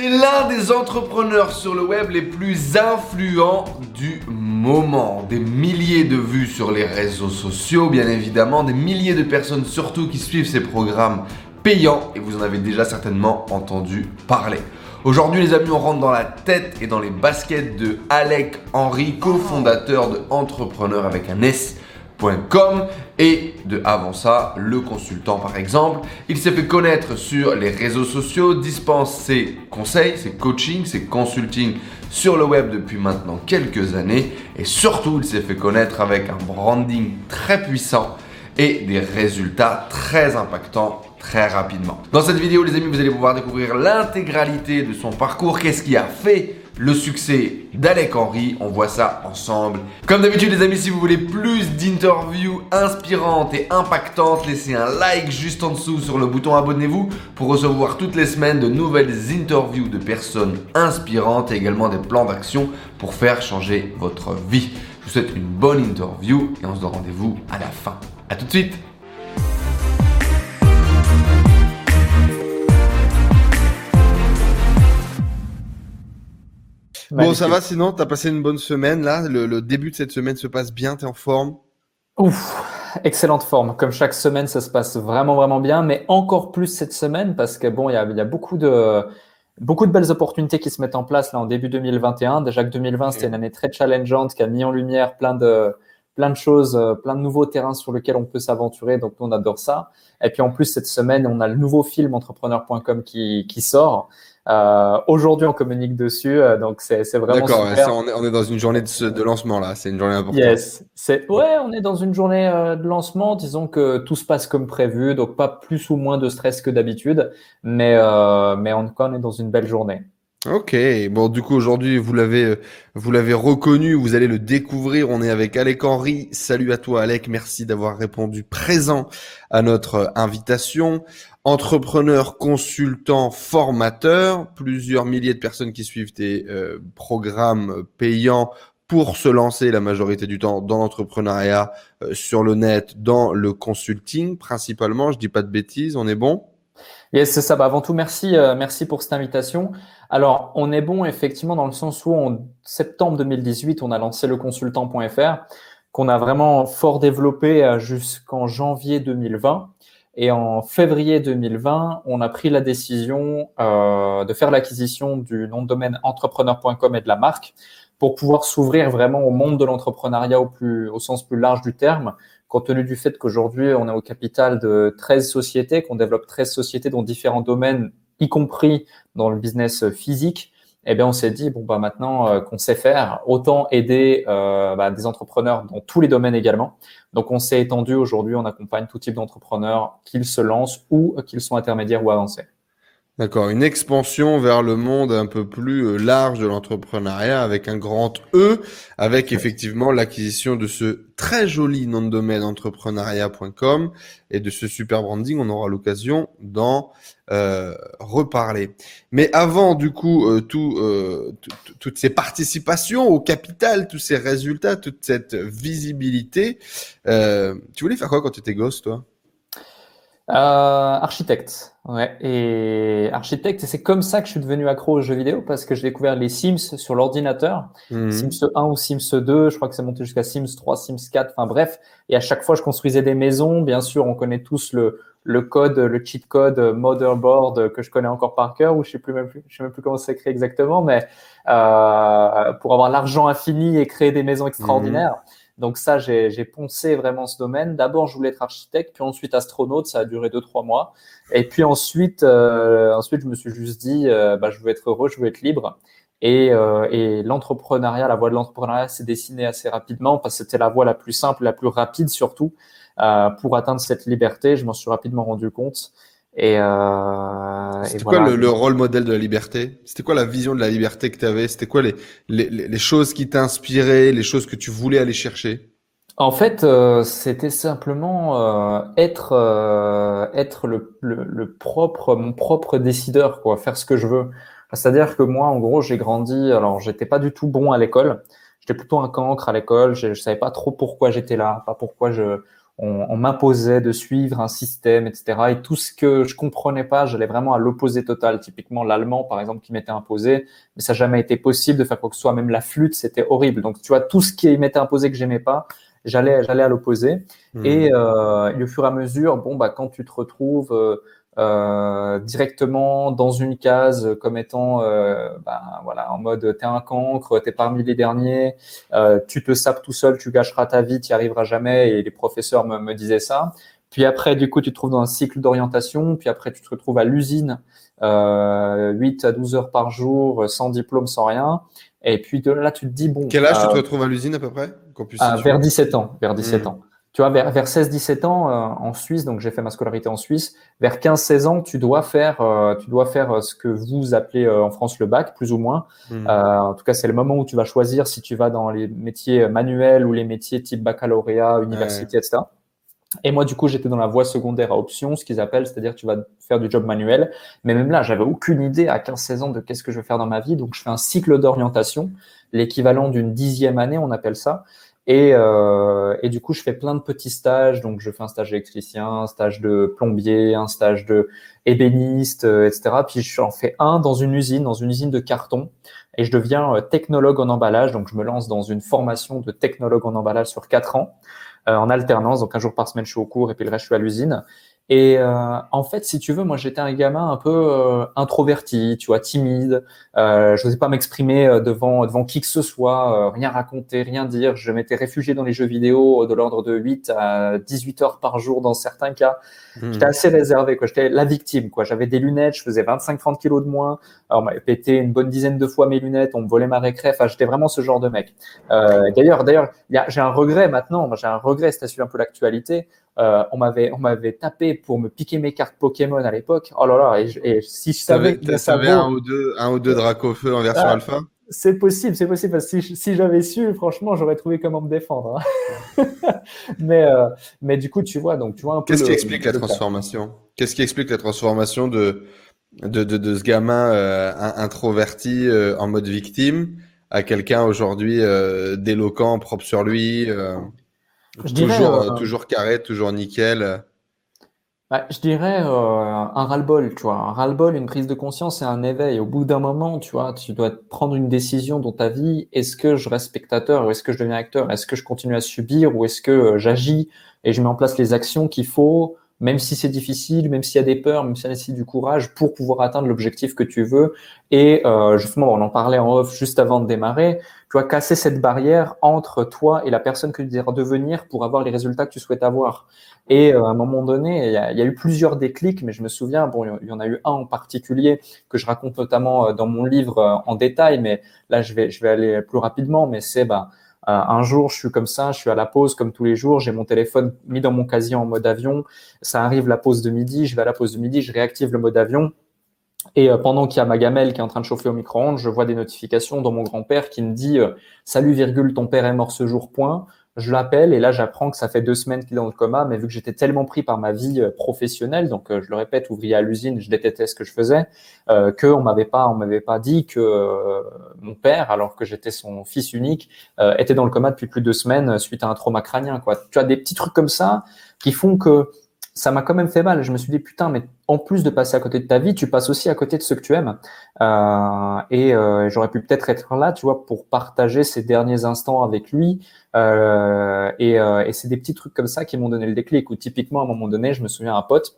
C'est l'un des entrepreneurs sur le web les plus influents du moment. Des milliers de vues sur les réseaux sociaux, bien évidemment, des milliers de personnes surtout qui suivent ses programmes payants et vous en avez déjà certainement entendu parler. Aujourd'hui les amis, on rentre dans la tête et dans les baskets de Alec Henry, cofondateur de Entrepreneur avec un S et de avant ça, le consultant par exemple. Il s'est fait connaître sur les réseaux sociaux, dispense ses conseils, ses coachings, ses consulting sur le web depuis maintenant quelques années et surtout il s'est fait connaître avec un branding très puissant et des résultats très impactants très rapidement. Dans cette vidéo les amis, vous allez pouvoir découvrir l'intégralité de son parcours, qu'est-ce qui a fait le succès d'Alec Henry. On voit ça ensemble. Comme d'habitude, les amis, si vous voulez plus d'interviews inspirantes et impactantes, laissez un like juste en dessous sur le bouton abonnez-vous pour recevoir toutes les semaines de nouvelles interviews de personnes inspirantes et également des plans d'action pour faire changer votre vie. Je vous souhaite une bonne interview et on se donne rendez-vous à la fin. A tout de suite Bon, ça va sinon T'as passé une bonne semaine là le, début de cette semaine se passe bien T'es en forme? Ouf, excellente forme. Comme chaque semaine, ça se passe vraiment, vraiment bien, mais encore plus cette semaine parce que bon, il y a, y a, beaucoup de beaucoup de belles opportunités qui se mettent en place là en début 2021. Déjà que 2020, c'était une année très challengeante qui a mis en lumière plein de plein de choses, euh, plein de nouveaux terrains sur lesquels on peut s'aventurer. Donc, on adore ça. Et puis, en plus, cette semaine, on a le nouveau film entrepreneur.com qui, qui sort. Euh, Aujourd'hui, on communique dessus, euh, donc c'est vraiment D'accord, on, est, on, est, dans une journée de, de lancement là, c'est une journée importante. Yes, ouais, on est dans une journée euh, de lancement. Disons que tout se passe comme prévu, donc pas plus ou moins de stress que d'habitude, mais euh, mais en tout cas, on est dans une belle journée. Ok, bon du coup aujourd'hui vous l'avez euh, vous l'avez reconnu, vous allez le découvrir. On est avec Alec Henry. Salut à toi Alec, merci d'avoir répondu présent à notre invitation entrepreneur, consultant, formateur, plusieurs milliers de personnes qui suivent tes euh, programmes payants pour se lancer la majorité du temps dans l'entrepreneuriat, euh, sur le net, dans le consulting principalement. Je dis pas de bêtises, on est bon? Yes, c'est ça. Bah, avant tout, merci, euh, merci pour cette invitation. Alors, on est bon effectivement dans le sens où en septembre 2018, on a lancé le consultant.fr qu'on a vraiment fort développé jusqu'en janvier 2020. Et en février 2020, on a pris la décision euh, de faire l'acquisition du nom de domaine entrepreneur.com et de la marque pour pouvoir s'ouvrir vraiment au monde de l'entrepreneuriat au, au sens plus large du terme, compte tenu du fait qu'aujourd'hui, on est au capital de 13 sociétés, qu'on développe 13 sociétés dans différents domaines, y compris dans le business physique eh bien, on s'est dit, bon, bah, maintenant euh, qu'on sait faire, autant aider euh, bah, des entrepreneurs dans tous les domaines également. Donc, on s'est étendu. Aujourd'hui, on accompagne tout type d'entrepreneurs, qu'ils se lancent ou qu'ils sont intermédiaires ou avancés. D'accord, une expansion vers le monde un peu plus euh, large de l'entrepreneuriat avec un grand E, avec effectivement l'acquisition de ce très joli nom de domaine entrepreneuriat.com et de ce super branding. On aura l'occasion d'en euh, reparler. Mais avant du coup euh, tout, toutes ces participations au capital, tous ces résultats, toute cette visibilité, tu voulais faire quoi quand tu étais gosse, toi? Euh, architecte, ouais. Et architecte, c'est comme ça que je suis devenu accro aux jeux vidéo parce que j'ai découvert les Sims sur l'ordinateur. Mhm. Sims 1 ou Sims 2, je crois que c'est monté jusqu'à Sims 3, Sims 4, enfin bref. Et à chaque fois, je construisais des maisons. Bien sûr, on connaît tous le, le code, le cheat code motherboard que je connais encore par cœur ou je sais plus même plus, je sais même plus comment c'est écrit exactement, mais euh, pour avoir l'argent infini et créer des maisons extraordinaires. Mhm. Donc ça, j'ai poncé vraiment ce domaine. D'abord, je voulais être architecte, puis ensuite astronaute. Ça a duré deux trois mois. Et puis ensuite, euh, ensuite, je me suis juste dit, euh, bah, je veux être heureux, je veux être libre. Et, euh, et l'entrepreneuriat, la voie de l'entrepreneuriat s'est dessinée assez rapidement parce que c'était la voie la plus simple, la plus rapide surtout euh, pour atteindre cette liberté. Je m'en suis rapidement rendu compte. Et, euh, C'était quoi le, le, rôle modèle de la liberté? C'était quoi la vision de la liberté que tu avais C'était quoi les, les, les, choses qui t'inspiraient, les choses que tu voulais aller chercher? En fait, euh, c'était simplement euh, être euh, être le, le, le, propre mon propre décideur, quoi, faire ce que je veux. C'est-à-dire que moi, en gros, j'ai grandi. Alors, j'étais pas du tout bon à l'école. J'étais plutôt un cancre à l'école. Je, je savais pas trop pourquoi j'étais là, pas pourquoi je on, m'imposait de suivre un système, etc. Et tout ce que je comprenais pas, j'allais vraiment à l'opposé total. Typiquement l'allemand, par exemple, qui m'était imposé, mais ça n'a jamais été possible de faire quoi que ce soit. Même la flûte, c'était horrible. Donc tu vois, tout ce qui m'était imposé que j'aimais pas, j'allais j'allais à l'opposé. Mmh. Et, euh, et, au fur et à mesure, bon bah quand tu te retrouves euh, euh, directement dans une case comme étant euh, ben, voilà en mode t'es un cancre, t'es parmi les derniers, euh, tu te sapes tout seul, tu gâcheras ta vie, tu n'y arriveras jamais et les professeurs me, me, disaient ça. Puis après du coup tu te trouves dans un cycle d'orientation, puis après tu te retrouves à l'usine euh, 8 à 12 heures par jour, sans diplôme, sans rien. Et puis de là tu te dis bon. Quel âge tu te retrouves à l'usine à peu près Vers 17 ans, vers 17 mmh. ans tu vois, vers, vers 16-17 ans euh, en Suisse, donc j'ai fait ma scolarité en Suisse, vers 15-16 ans, tu dois faire, euh, tu dois faire euh, ce que vous appelez en France le bac, plus ou moins. Hmm. en tout cas, c'est le moment où tu vas choisir si tu vas dans les métiers manuels ou les métiers type baccalauréat, université, etc. Et moi, du coup, j'étais dans la voie secondaire à option, ce qu'ils appellent, c'est-à-dire tu vas faire du job manuel. Mais même là, j'avais aucune idée à 15-16 ans de qu'est-ce que je vais faire dans ma vie. Donc, je fais un cycle d'orientation, l'équivalent d'une dixième année, on appelle ça. Et, euh, et, du coup, je fais plein de petits stages. Donc, je fais un stage d'électricien, un stage de plombier, un stage de ébéniste, euh, etc. Puis, j'en fais un dans une usine, dans une usine de carton. Et je deviens euh, technologue en emballage. Donc, je me lance dans une formation de technologue en emballage sur quatre ans, euh, en alternance. Donc, un jour par semaine, je suis au cours et puis le reste, je suis à l'usine. Et euh, en fait, si tu veux, moi j'étais un gamin un peu euh, introverti, tu vois, timide. Euh, je n'osais pas m'exprimer euh, devant devant qui que ce soit, rien raconter, rien dire. Je m'étais réfugié dans les jeux vidéo de l'ordre de 8 à 18 heures par jour dans certains cas. Hmm. J'étais assez réservé, quoi. J'étais la victime, quoi. J'avais des lunettes, je faisais 25-30 kilos de moins. Alors, on m'avait pété une bonne dizaine de fois mes lunettes, on me volait ma récré. Enfin, j'étais vraiment ce genre de mec. d'ailleurs, d'ailleurs, j'ai un regret maintenant. J'ai un regret, c'est à un peu l'actualité. Euh, on m'avait on m'avait tapé pour me piquer mes cartes Pokémon à l'époque. Oh là là et, si je savais tu savais un ou deux un ou deux Dracofeu en version ah, alpha. C'est possible, c'est possible parce que si, j'avais su, franchement, j'aurais trouvé comment me défendre. Hein. mais euh, mais du coup, tu vois, donc tu vois un peu. Qu'est-ce qui explique la transformation? Qu'est-ce qui explique la transformation de de, de, ce gamin euh, introverti en mode victime à quelqu'un aujourd'hui d'éloquent, propre sur lui je toujours, dirais, euh, toujours carré, toujours nickel. Bah, je dirais euh, un ras-le-bol, tu vois. Un ras-le-bol, une prise de conscience et un éveil. Au bout d'un moment, tu vois, tu dois prendre une décision dans ta vie. Est-ce que je reste spectateur ou est-ce que je deviens acteur? Est-ce que je continue à subir ou est-ce que euh, j'agis et je mets en place les actions qu'il faut même si c'est difficile, même s'il y a des peurs, même s'il y a du courage pour pouvoir atteindre l'objectif que tu veux. Et euh, justement, on en parlait en off juste avant de démarrer, tu vois, casser cette barrière entre toi et la personne que tu désires devenir pour avoir les résultats que tu souhaites avoir. Et euh, à un moment donné, il y, a, il y, a, eu plusieurs déclics, mais je me souviens, bon, il y en a eu un en particulier que je raconte notamment euh, dans mon livre euh, en détail, mais là, je vais, je vais aller plus rapidement, mais c'est, bah, un jour, je suis comme ça, je suis à la pause comme tous les jours, j'ai mon téléphone mis dans mon casier en mode avion. Ça arrive la pause de midi, je vais à la pause de midi, je réactive le mode avion. Et euh, pendant qu'il y a ma gamelle qui est en train de chauffer au micro-ondes, je vois des notifications dans mon grand-père qui me dit euh, Salut virgule, ton père est mort ce jour, point. Je l'appelle et là j'apprends que ça fait deux semaines qu'il est dans le coma, mais vu que j'étais tellement pris par ma vie euh, professionnelle, donc euh, je le répète, ouvrier à l'usine, je détestais ce que je faisais, euh, que on m'avait pas, on m'avait pas dit que euh, mon père, alors que j'étais son fils unique, était dans le coma depuis plus de deux semaines suite à un trauma crânien. Quoi. Tu as des petits trucs comme ça qui font que ça m'a quand même fait mal. Je me suis dit, putain, mais en plus de passer à côté de ta vie, tu passes aussi à côté de ce que tu aimes. Euh, et euh, j'aurais pu peut-être être là, tu vois, pour partager ces derniers instants avec lui. Euh, et, euh, et c'est des petits trucs comme ça qui m'ont donné le déclic. Ou typiquement, à un moment donné, je me souviens un pote,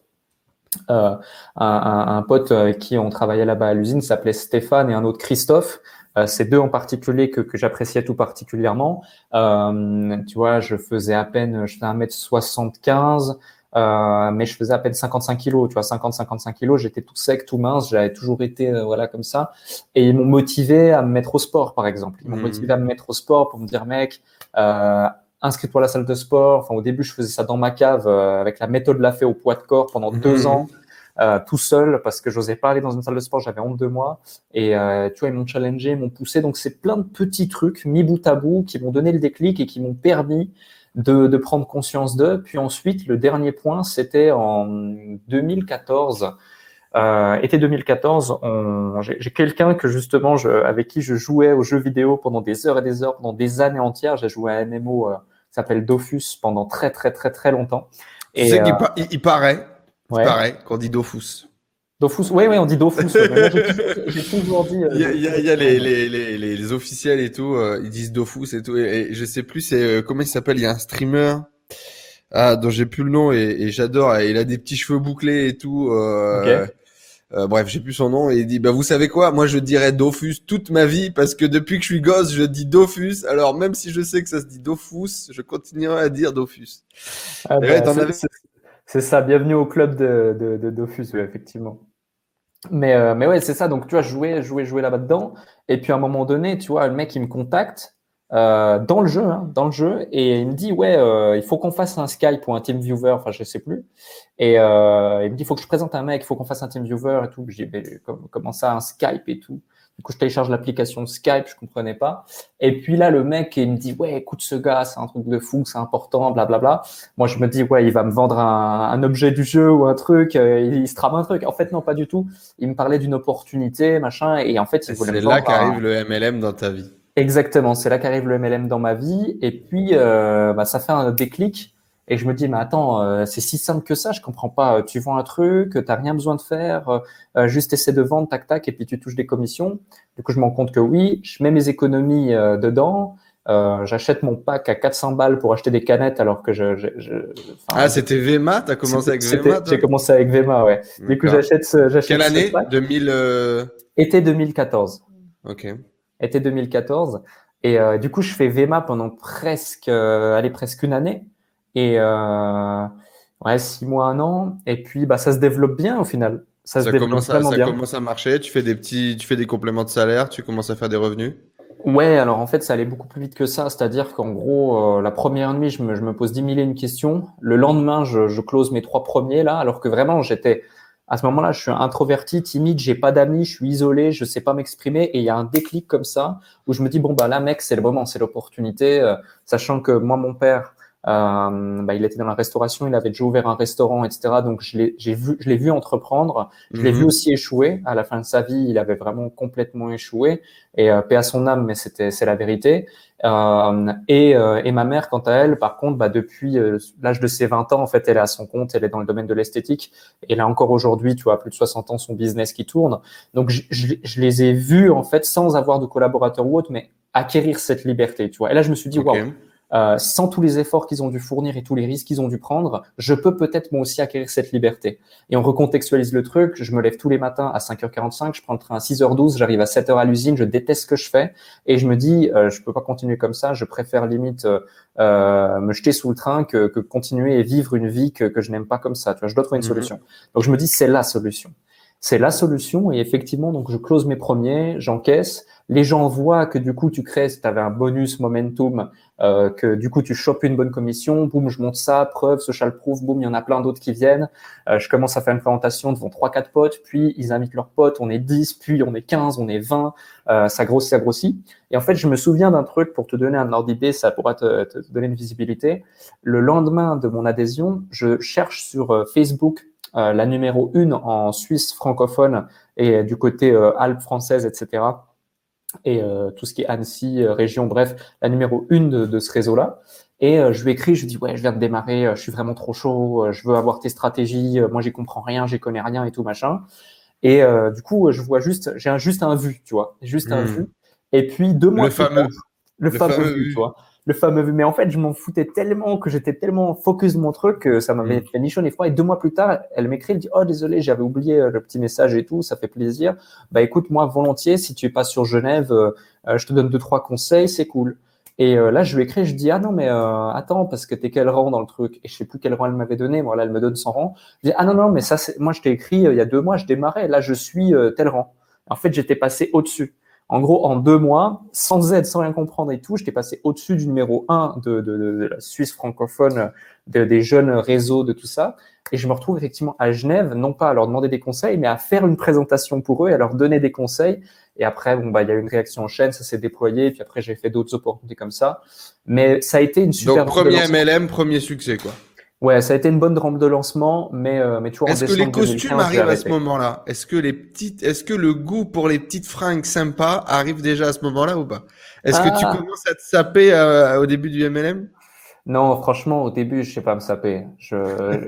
euh, un, un, pote avec qui on travaillait là-bas à l'usine, s'appelait Stéphane et un autre Christophe. Euh, ces deux en particulier que, que j'appréciais tout particulièrement. Euh, tu vois, je faisais à peine, je faisais 1m75, euh, mais je faisais à peine 55 kilos, tu vois, 50-55 kilos, j'étais tout sec, tout mince, j'avais toujours été euh, voilà comme ça. Et ils m'ont motivé à me mettre au sport, par exemple. Ils m'ont mmh. motivé à me mettre au sport pour me dire, mec, euh, inscris-toi à la salle de sport. Enfin, au début, je faisais ça dans ma cave euh, avec la méthode la fait au poids de corps pendant deux mmh. ans. Euh, tout seul parce que j'osais pas aller dans une salle de sport, j'avais honte de moi. Et euh, tu vois, ils m'ont challengé, ils m'ont poussé. Donc c'est plein de petits trucs mis bout à bout qui m'ont donné le déclic et qui m'ont permis de, de prendre conscience d'eux. Puis ensuite, le dernier point, c'était en 2014. Euh, été 2014, j'ai quelqu'un que justement je, avec qui je jouais aux jeux vidéo pendant des heures et des heures, pendant des années entières. J'ai joué à MMO euh, s'appelle Dofus pendant très très très très longtemps. Tu sais qu'il il, paraît, il paraît qu'on dit Dofus. Dofus, oui, oui, on dit Dofus. J'ai toujours dit. il y a, les, les, les, les, officiels et tout, ils disent Dofus et tout. Et, je sais plus, c'est comment il s'appelle Il y a un streamer ah, dont j'ai plus le nom et, j'adore. Il a des petits cheveux bouclés et tout. Euh, euh, bref, j'ai plus son nom et il dit bah vous savez quoi Moi je dirais Dofus toute ma vie parce que depuis que je suis gosse, je dis Dofus. Alors même si je sais que ça se dit Dofus, je continuerai à dire Dofus. Ah bah, c'est ça. Bienvenue au club de, de, de Dofus, oui, effectivement. Mais, euh, mais ouais, c'est ça. Donc, tu vois, jouer, jouer, jouer là-bas dedans. Et puis, à un moment donné, tu vois, le mec, il me contacte euh, dans le jeu, hein, dans le jeu, et il me dit ouais, euh, il faut qu'on fasse un Skype ou un Team Viewer, enfin je sais plus. Et il me dit il faut que je présente un mec, il faut qu'on fasse un Team Viewer et tout. Je dis comment ça un Skype et tout? Du coup je télécharge l'application Skype, je comprenais pas. Et puis là le mec il me dit ouais écoute ce gars c'est un truc de fou, c'est important, blablabla. Bla, bla. Moi je me dis ouais il va me vendre un, un objet du jeu ou un truc, euh, il, se trame un truc. En fait non pas du tout. Il me parlait d'une opportunité machin et en fait il voulait. C'est là qu'arrive le MLM dans ta vie. Exactement, c'est là qu'arrive le MLM dans ma vie. Et puis, euh, bah, ça fait un déclic. Et je me dis, mais attends, euh, c'est si simple que ça, je comprends pas. Tu vends un truc, tu n'as rien besoin de faire, euh, juste essaie de vendre, tac, tac, et puis tu touches des commissions. Du coup, je me rends compte que oui, je mets mes économies dedans. J'achète mon pack à 400 balles pour acheter des canettes alors que je. je, ah, c'était Vema T'as commencé avec Vema J'ai commencé avec Vema, ouais. Du coup, j'achète ce. Quelle année? 2000. Été 2014. Ok été 2014. Et euh, du coup, je fais VEMA pendant presque, euh, allez, presque une année. Et euh, ouais, six mois, un an. Et puis, bah, ça se développe bien au final. Ça, se développe commence à, ça commence à marcher. Tu fais des petits, tu fais des compléments de salaire. Tu commences à faire des revenus. Ouais, alors en fait, ça allait beaucoup plus vite que ça. C'est-à-dire qu'en gros, la première nuit, je me, je me pose 10 000 et une questions. Le lendemain, je, je close mes trois premiers là, alors que vraiment, j'étais à ce moment-là, je suis introverti, timide, j'ai pas d'amis, je suis isolé, je sais pas m'exprimer et il y a un déclic comme ça où je me dis bon bah là mec, c'est le moment, c'est l'opportunité, euh, sachant que moi mon père euh, bah, il était dans la restauration, il avait déjà ouvert un restaurant, etc. Donc je l'ai, j'ai vu, je l'ai vu entreprendre, je l'ai vu mhm. aussi échouer. À la fin de sa vie, il avait vraiment complètement échoué. Et euh, paix à son âme, mais c'était, c'est la vérité. Euh, et, euh, et ma mère, quant à elle, par contre, bah, depuis euh, l'âge de ses 20 ans, en fait, elle est à son compte, elle est dans le domaine de l'esthétique. Et là encore aujourd'hui, tu vois, plus de 60 ans, son business qui tourne. Donc je, je, je les ai vus en fait sans avoir de collaborateurs ou autre, mais acquérir cette liberté, tu vois. Et là, je me suis dit, waouh. Euh, sans tous les efforts qu'ils ont dû fournir et tous les risques qu'ils ont dû prendre, je peux peut-être moi aussi acquérir cette liberté. Et on recontextualise le truc, je me lève tous les matins à 5h45, je prends le train à 6h12, j'arrive à 7h à l'usine, je déteste ce que je fais et je me dis, euh, je peux pas continuer comme ça, je préfère limite euh, euh me jeter sous le train que, que, continuer et vivre une vie que, que je n'aime pas comme ça. Tu vois, je dois trouver une mhm. solution. Donc je me dis, c'est la solution. C'est la solution et effectivement, donc je close mes premiers, j'encaisse. Les gens voient que du coup tu crées, tu avais un bonus momentum, euh, que du coup tu chopes une bonne commission, boum, je monte ça, preuve, social proof, boum, il y en a plein d'autres qui viennent. Euh, je commence à faire une présentation devant trois quatre potes, puis ils invitent leurs potes, on est 10, puis on est 15, on est 20, euh, ça grossit, ça grossit. Et en fait, je me souviens d'un truc pour te donner un ordre d'idée, ça pourra te, te, donner une visibilité. Le lendemain de mon adhésion, je cherche sur euh, Facebook euh, la numéro une en Suisse francophone et du côté euh, Alpes françaises, etc. Et euh, tout ce qui est Annecy, région, bref, la numéro une de, de ce réseau-là. Et je lui écris, je lui dis ouais, je viens de démarrer, je suis vraiment trop chaud, je veux avoir tes stratégies, moi j'y comprends rien, j'y connais rien et tout machin. Et du coup, je vois juste, j'ai juste un vu, tu vois, juste un hmm. vu. Et puis deux mois le fameux, le, fameux, vu, tu vois le fameux mais en fait je m'en foutais tellement que j'étais tellement focus de mon truc que ça m'avait mm. fait ni chaud ni froid. Et deux mois plus tard elle m'écrit elle dit oh désolé j'avais oublié euh, le petit message et tout ça fait plaisir. Bah écoute moi volontiers si tu es pas sur Genève euh, euh, je te donne deux trois conseils c'est cool. Et là je lui écris je dis ah non mais attends parce que t'es quel rang dans le truc? Et je sais plus quel rang elle m'avait donné. Moi là elle me donne 100 rangs. Je dis ah non non mais ça c'est moi je t'ai écrit il y a deux mois je démarrais. Là je suis tel rang. En fait j'étais passé au dessus en gros, en deux mois, sans aide, sans rien comprendre et tout, j'étais passé au-dessus du numéro un de, de, de, la Suisse francophone, des jeunes réseaux, de tout ça. Et je me retrouve effectivement à Genève, non pas à leur demander des conseils, mais à faire une présentation pour eux et à leur donner des conseils. Et après, bon, bah, il y a eu une réaction en chaîne, ça s'est déployé. Et puis après, j'ai fait d'autres opportunités comme ça. Mais ça a été une super. Donc, premier MLM, premier succès, quoi. Ouais, ça a été une bonne rampe de lancement, mais euh, mais toujours Est-ce que les costumes arrivent à ce moment-là? Est-ce que les petites, est-ce que le goût pour les petites fringues sympas arrive déjà à ce moment-là ou pas? Est-ce que tu ah. commences à te saper euh, au début du MLM Non, franchement, au début, je sais pas me saper.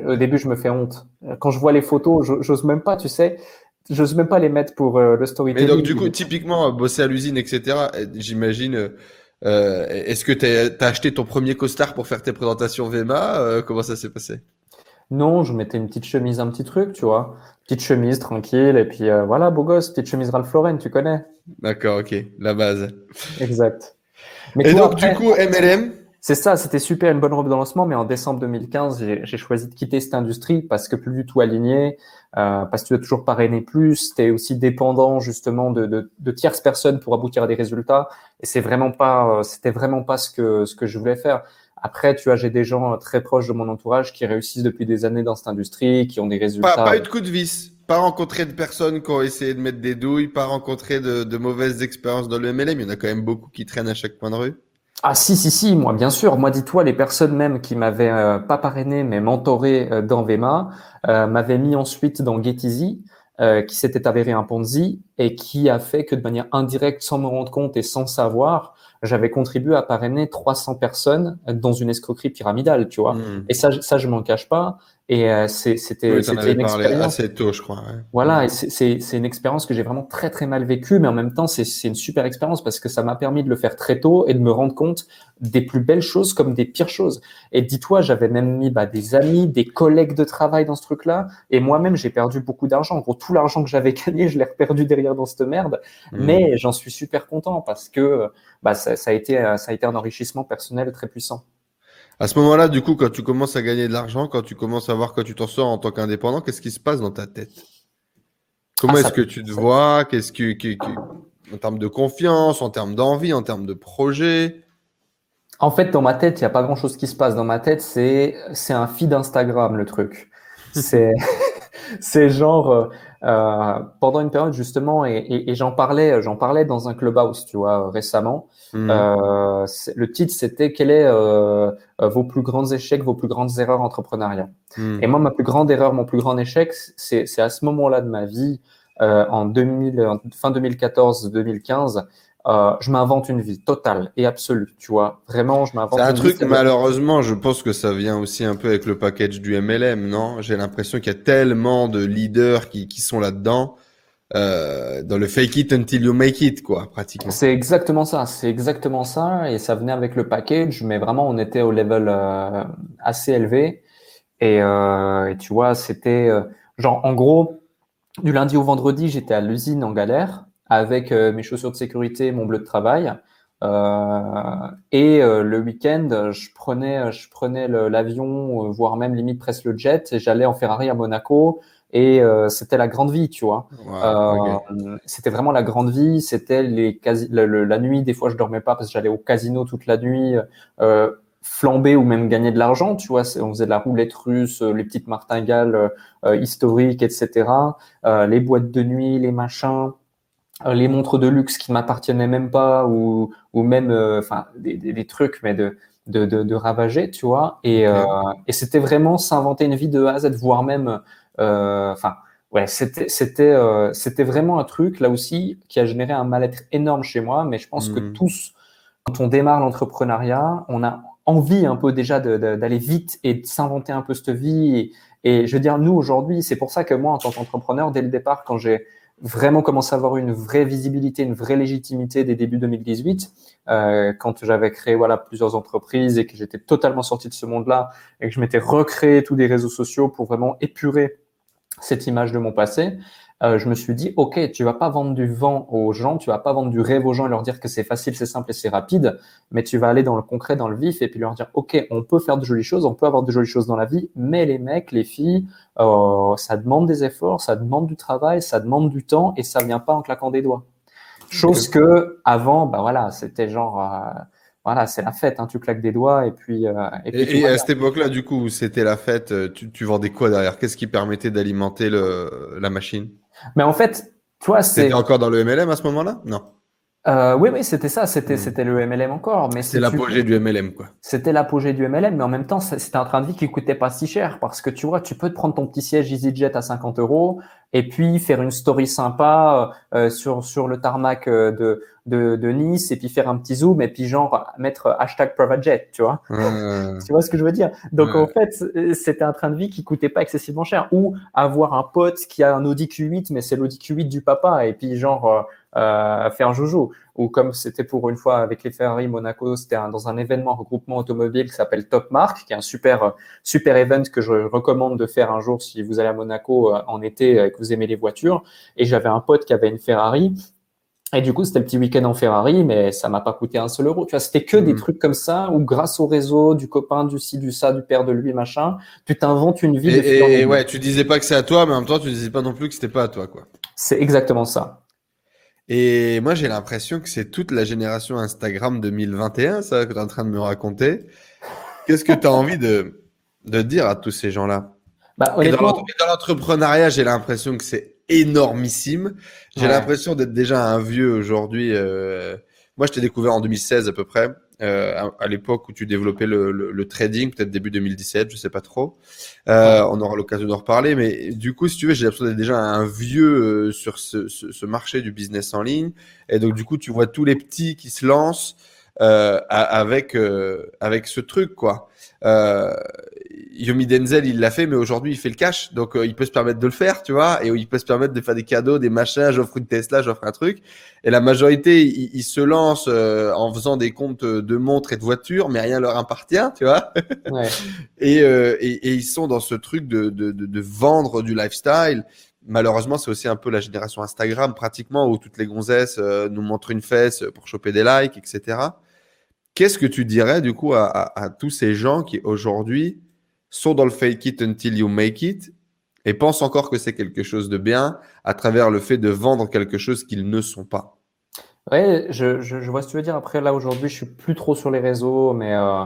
au début, je me fais honte. Quand je vois les photos, j'ose même pas, tu sais. J'ose même pas les mettre pour euh, le storytelling. Mais donc, du coup, typiquement, bosser à l'usine, etc., j'imagine, euh, est-ce que tu as, acheté ton premier costard pour faire tes présentations VEMA euh, Comment ça s'est passé? Non, je mettais une petite chemise, un petit truc, tu vois. Petite chemise, tranquille, et puis voilà, beau gosse, petite chemise Ralph Lauren, tu connais. D'accord, ok, la base. Exact. et donc, du coup, MLM c'est ça, c'était super, une bonne robe de lancement, mais en décembre 2015, j'ai choisi de quitter cette industrie parce que plus du tout aligné, euh, parce que tu dois toujours parrainer plus, tu es aussi dépendant justement de, de, de, tierces personnes pour aboutir à des résultats, et c'est vraiment pas, euh, c'était vraiment pas ce que ce que je voulais faire. Après, tu vois, j'ai des gens très proches de mon entourage qui réussissent depuis des années dans cette industrie, qui ont des résultats. Pas, pas eu de coup de vis, pas rencontré de personnes qui ont essayé de mettre des douilles, pas rencontré de, de mauvaises expériences dans le MLM. Il y en a quand même beaucoup qui traînent à chaque coin de rue. Ah si, si, si, moi bien sûr. Moi, dis-toi, les personnes même qui m'avaient euh, pas parrainé, mais mentoré euh, dans Vema, euh, m'avaient mis ensuite dans Getizy, qui s'était avéré un Ponzi et qui a fait que de manière indirecte, sans me rendre compte et sans savoir, j'avais contribué à parrainer 300 personnes dans une escroquerie pyramidale, tu vois. Hmm. Et ça, ça, je m'en cache pas. Et euh, c'était oui, une expérience assez tôt, je crois. Voilà, c'est une expérience que j'ai vraiment très très mal vécue, mais en même temps c'est une super expérience parce que ça m'a permis de le faire très tôt et de me rendre compte des plus belles choses comme des pires choses. Et dis-toi, j'avais même mis bah, des amis, des collègues de travail dans ce truc-là, et moi-même j'ai perdu beaucoup d'argent. En gros, tout l'argent que j'avais gagné, je l'ai perdu derrière dans cette merde, hmm. mais j'en suis super content parce que bah, ça, ça, a été ça a été un enrichissement personnel très puissant. À ce moment-là, du coup, quand tu commences à gagner de l'argent, quand tu commences à voir que tu t'en sors en tant qu'indépendant, qu'est-ce qui se passe dans ta tête? Comment ah, est-ce que tu te vois? Qu'est-ce que, en termes de confiance, en termes d'envie, en termes de projet? En fait, dans ma tête, il n'y a pas grand-chose qui se passe. Dans ma tête, c'est c'est un feed Instagram le truc. C'est c'est genre euh, euh, pendant une période justement, et, j'en parlais, j'en parlais dans un clubhouse, tu vois, récemment. Hmm. Euh, le titre c'était quel est vos plus grands échecs, vos plus grandes erreurs entrepreneuriales? Hmm. Et moi, ma plus grande erreur, mon plus grand échec, c'est à ce moment-là de ma vie, en 2000, fin 2014-2015. Euh, je m'invente une vie totale et absolue, tu vois. Vraiment, je m'invente. C'est un truc, malheureusement, je pense que ça vient aussi un peu avec le package du MLM, non? J'ai l'impression qu'il y a tellement de leaders qui, qui sont là-dedans. Euh, dans le fake it until you make it, quoi, pratiquement. C'est exactement ça, c'est exactement ça, et ça venait avec le package, mais vraiment on était au level euh, assez élevé, et, euh, et tu vois, c'était euh, genre en gros du lundi au vendredi, j'étais à l'usine en galère, avec euh, mes chaussures de sécurité, mon bleu de travail. Euh, et euh, le week-end, je prenais, je prenais l'avion, voire même limite presque le jet, et j'allais en Ferrari à Monaco. Et c'était la grande vie, tu vois. C'était vraiment la grande vie. C'était les quasi la nuit. Des fois, je dormais pas parce que j'allais au casino toute la nuit, flamber ou même gagner de l'argent. Tu vois, on faisait de la roulette russe, les petites martingales historiques, etc. les boîtes de nuit, les machins. Euh, les montres de luxe qui m'appartenaient même pas ou, ou même euh, enfin des, des, trucs mais de de, de, de ravager tu vois. Et, euh, et c'était vraiment s'inventer une vie de A à Z voire même enfin ouais c'était c'était c'était vraiment un truc là aussi qui a généré un mal-être énorme chez moi. Mais je pense que hmm. tous quand on démarre l'entrepreneuriat on a envie un peu déjà d'aller vite et de s'inventer un peu cette vie. Et, et je veux dire nous aujourd'hui c'est pour ça que moi en tant qu'entrepreneur dès le départ quand j'ai vraiment commencé à avoir une vraie visibilité, une vraie légitimité dès début 2018, euh, quand j'avais créé voilà plusieurs entreprises et que j'étais totalement sorti de ce monde-là et que je m'étais recréé tous des réseaux sociaux pour vraiment épurer cette image de mon passé. Euh, je me suis dit, OK, tu vas pas vendre du vent aux gens, tu vas pas vendre du rêve aux gens et leur dire que c'est facile, c'est simple et c'est rapide, mais tu vas aller dans le concret, dans le vif et puis leur dire, OK, on peut faire de jolies choses, on peut avoir de jolies choses dans la vie, mais les mecs, les filles, euh, ça demande des efforts, ça demande du travail, ça demande du temps et ça vient pas en claquant des doigts. Chose que avant, bah voilà, c'était genre, euh, voilà, c'est la fête, hein, tu claques des doigts et puis. Euh, et, puis et, à cette époque-là, du coup, c'était la fête, tu, tu vendais quoi derrière? Qu'est-ce qui permettait d'alimenter la machine? Mais en fait, toi, c'est. C'était encore dans le MLM à ce moment-là? Non. Euh, oui, oui, c'était ça, c'était, hmm. c'était le MLM encore. Mais c'est l'apogée du MLM, quoi. C'était l'apogée du MLM, mais en même temps, c'était un train de vie qui coûtait pas si cher parce que tu vois, tu peux te prendre ton petit siège EasyJet à 50 euros et puis faire une story sympa euh, sur sur le tarmac euh, de, de, de Nice et puis faire un petit zoom et puis genre mettre hashtag private jet, tu vois. tu vois ce que je veux dire? Donc en fait, c'était un train de vie qui coûtait pas excessivement cher. Ou avoir un pote qui a un Audi Q8, mais c'est l'Audi Q8 du papa et puis genre euh, faire joujou. Ou comme c'était pour une fois avec les Ferrari Monaco, c'était dans un événement regroupement automobile qui s'appelle Top Mark, qui est un super super event que je recommande de faire un jour si vous allez à Monaco euh, en été et que vous aimez les voitures. Et j'avais un pote qui avait une Ferrari. Et du coup, c'était le petit week-end en Ferrari, mais ça m'a pas coûté un seul euro. Tu vois, c'était que des mmh. trucs comme ça, où grâce au réseau, du copain, du ci, du ça, du père de lui, machin, tu t'inventes une vie. Et, et ouais, tu disais pas que c'est à toi, mais en même temps, tu disais pas non plus que c'était pas à toi, quoi. C'est exactement ça. Et moi, j'ai l'impression que c'est toute la génération Instagram 2021, ça, que tu es en train de me raconter. Qu'est-ce que tu as envie de, de dire à tous ces gens-là? Bah, Dans l'entrepreneuriat, j'ai l'impression que c'est énormissime. J'ai l'impression d'être déjà un vieux aujourd'hui. Euh... Moi, je t'ai découvert en 2016 à peu près. Euh, à, l'époque où tu développais le, le, trading, peut-être début 2017, je sais pas trop. Euh, on aura l'occasion d'en reparler, mais du coup, si tu veux, j'ai l'impression d'être déjà un vieux euh, sur ce, ce, ce, marché du business en ligne, et donc du coup, tu vois tous les petits qui se lancent euh, avec euh, avec ce truc, quoi. Euh, Yomi Denzel, il l'a fait, mais aujourd'hui, il fait le cash. Donc, euh, il peut se permettre de le faire, tu vois. Et il peut se permettre de faire des cadeaux, des machins. J'offre une Tesla, j'offre un truc. Et la majorité, ils, se lancent euh, en faisant des comptes de montres et de voitures, mais rien leur appartient, tu vois. Ouais. et, euh, et, et, ils sont dans ce truc de, de, de, de vendre du lifestyle. Malheureusement, c'est aussi un peu la génération Instagram, pratiquement, où toutes les gonzesses nous montrent une fesse pour choper des likes, etc. Qu'est-ce que tu dirais, du coup, à, à, à tous ces gens qui, aujourd'hui, sont dans le fake it until you make it et pensent encore que c'est quelque chose de bien à travers le fait de vendre quelque chose qu'ils ne sont pas. Ouais, je, je, je, vois ce que tu veux dire. Après, là, aujourd'hui, je suis plus trop sur les réseaux, mais, euh,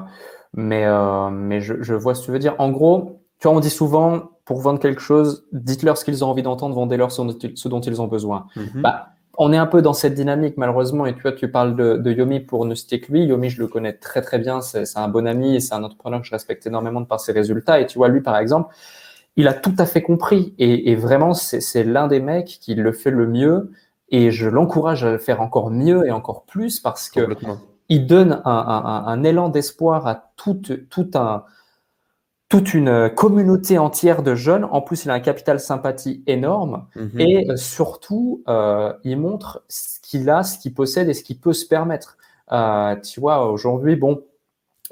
mais, euh, mais je, je, vois ce que tu veux dire. En gros, tu vois, on dit souvent, pour vendre quelque chose, dites-leur ce qu'ils ont envie d'entendre, vendez-leur ce dont ils ont besoin. Mm-hmm. bah, on est un peu dans cette dynamique malheureusement. Et tu vois tu parles de, Yomi pour ne citer que lui. Yomi je le connais très très bien. C'est un bon ami et c'est un entrepreneur que je respecte énormément de par ses résultats. Et tu vois lui par exemple il a tout à fait compris. Et, vraiment c'est l'un des mecs qui le fait le mieux. Et je l'encourage à le faire encore mieux et encore plus parce que il donne un, élan d'espoir à tout, tout un toute une communauté entière de jeunes. En plus, il a un capital sympathie énorme mhm. et euh, surtout, euh, il montre ce qu'il a, ce qu'il possède et ce qu'il peut se permettre. Euh, tu vois, aujourd'hui, bon,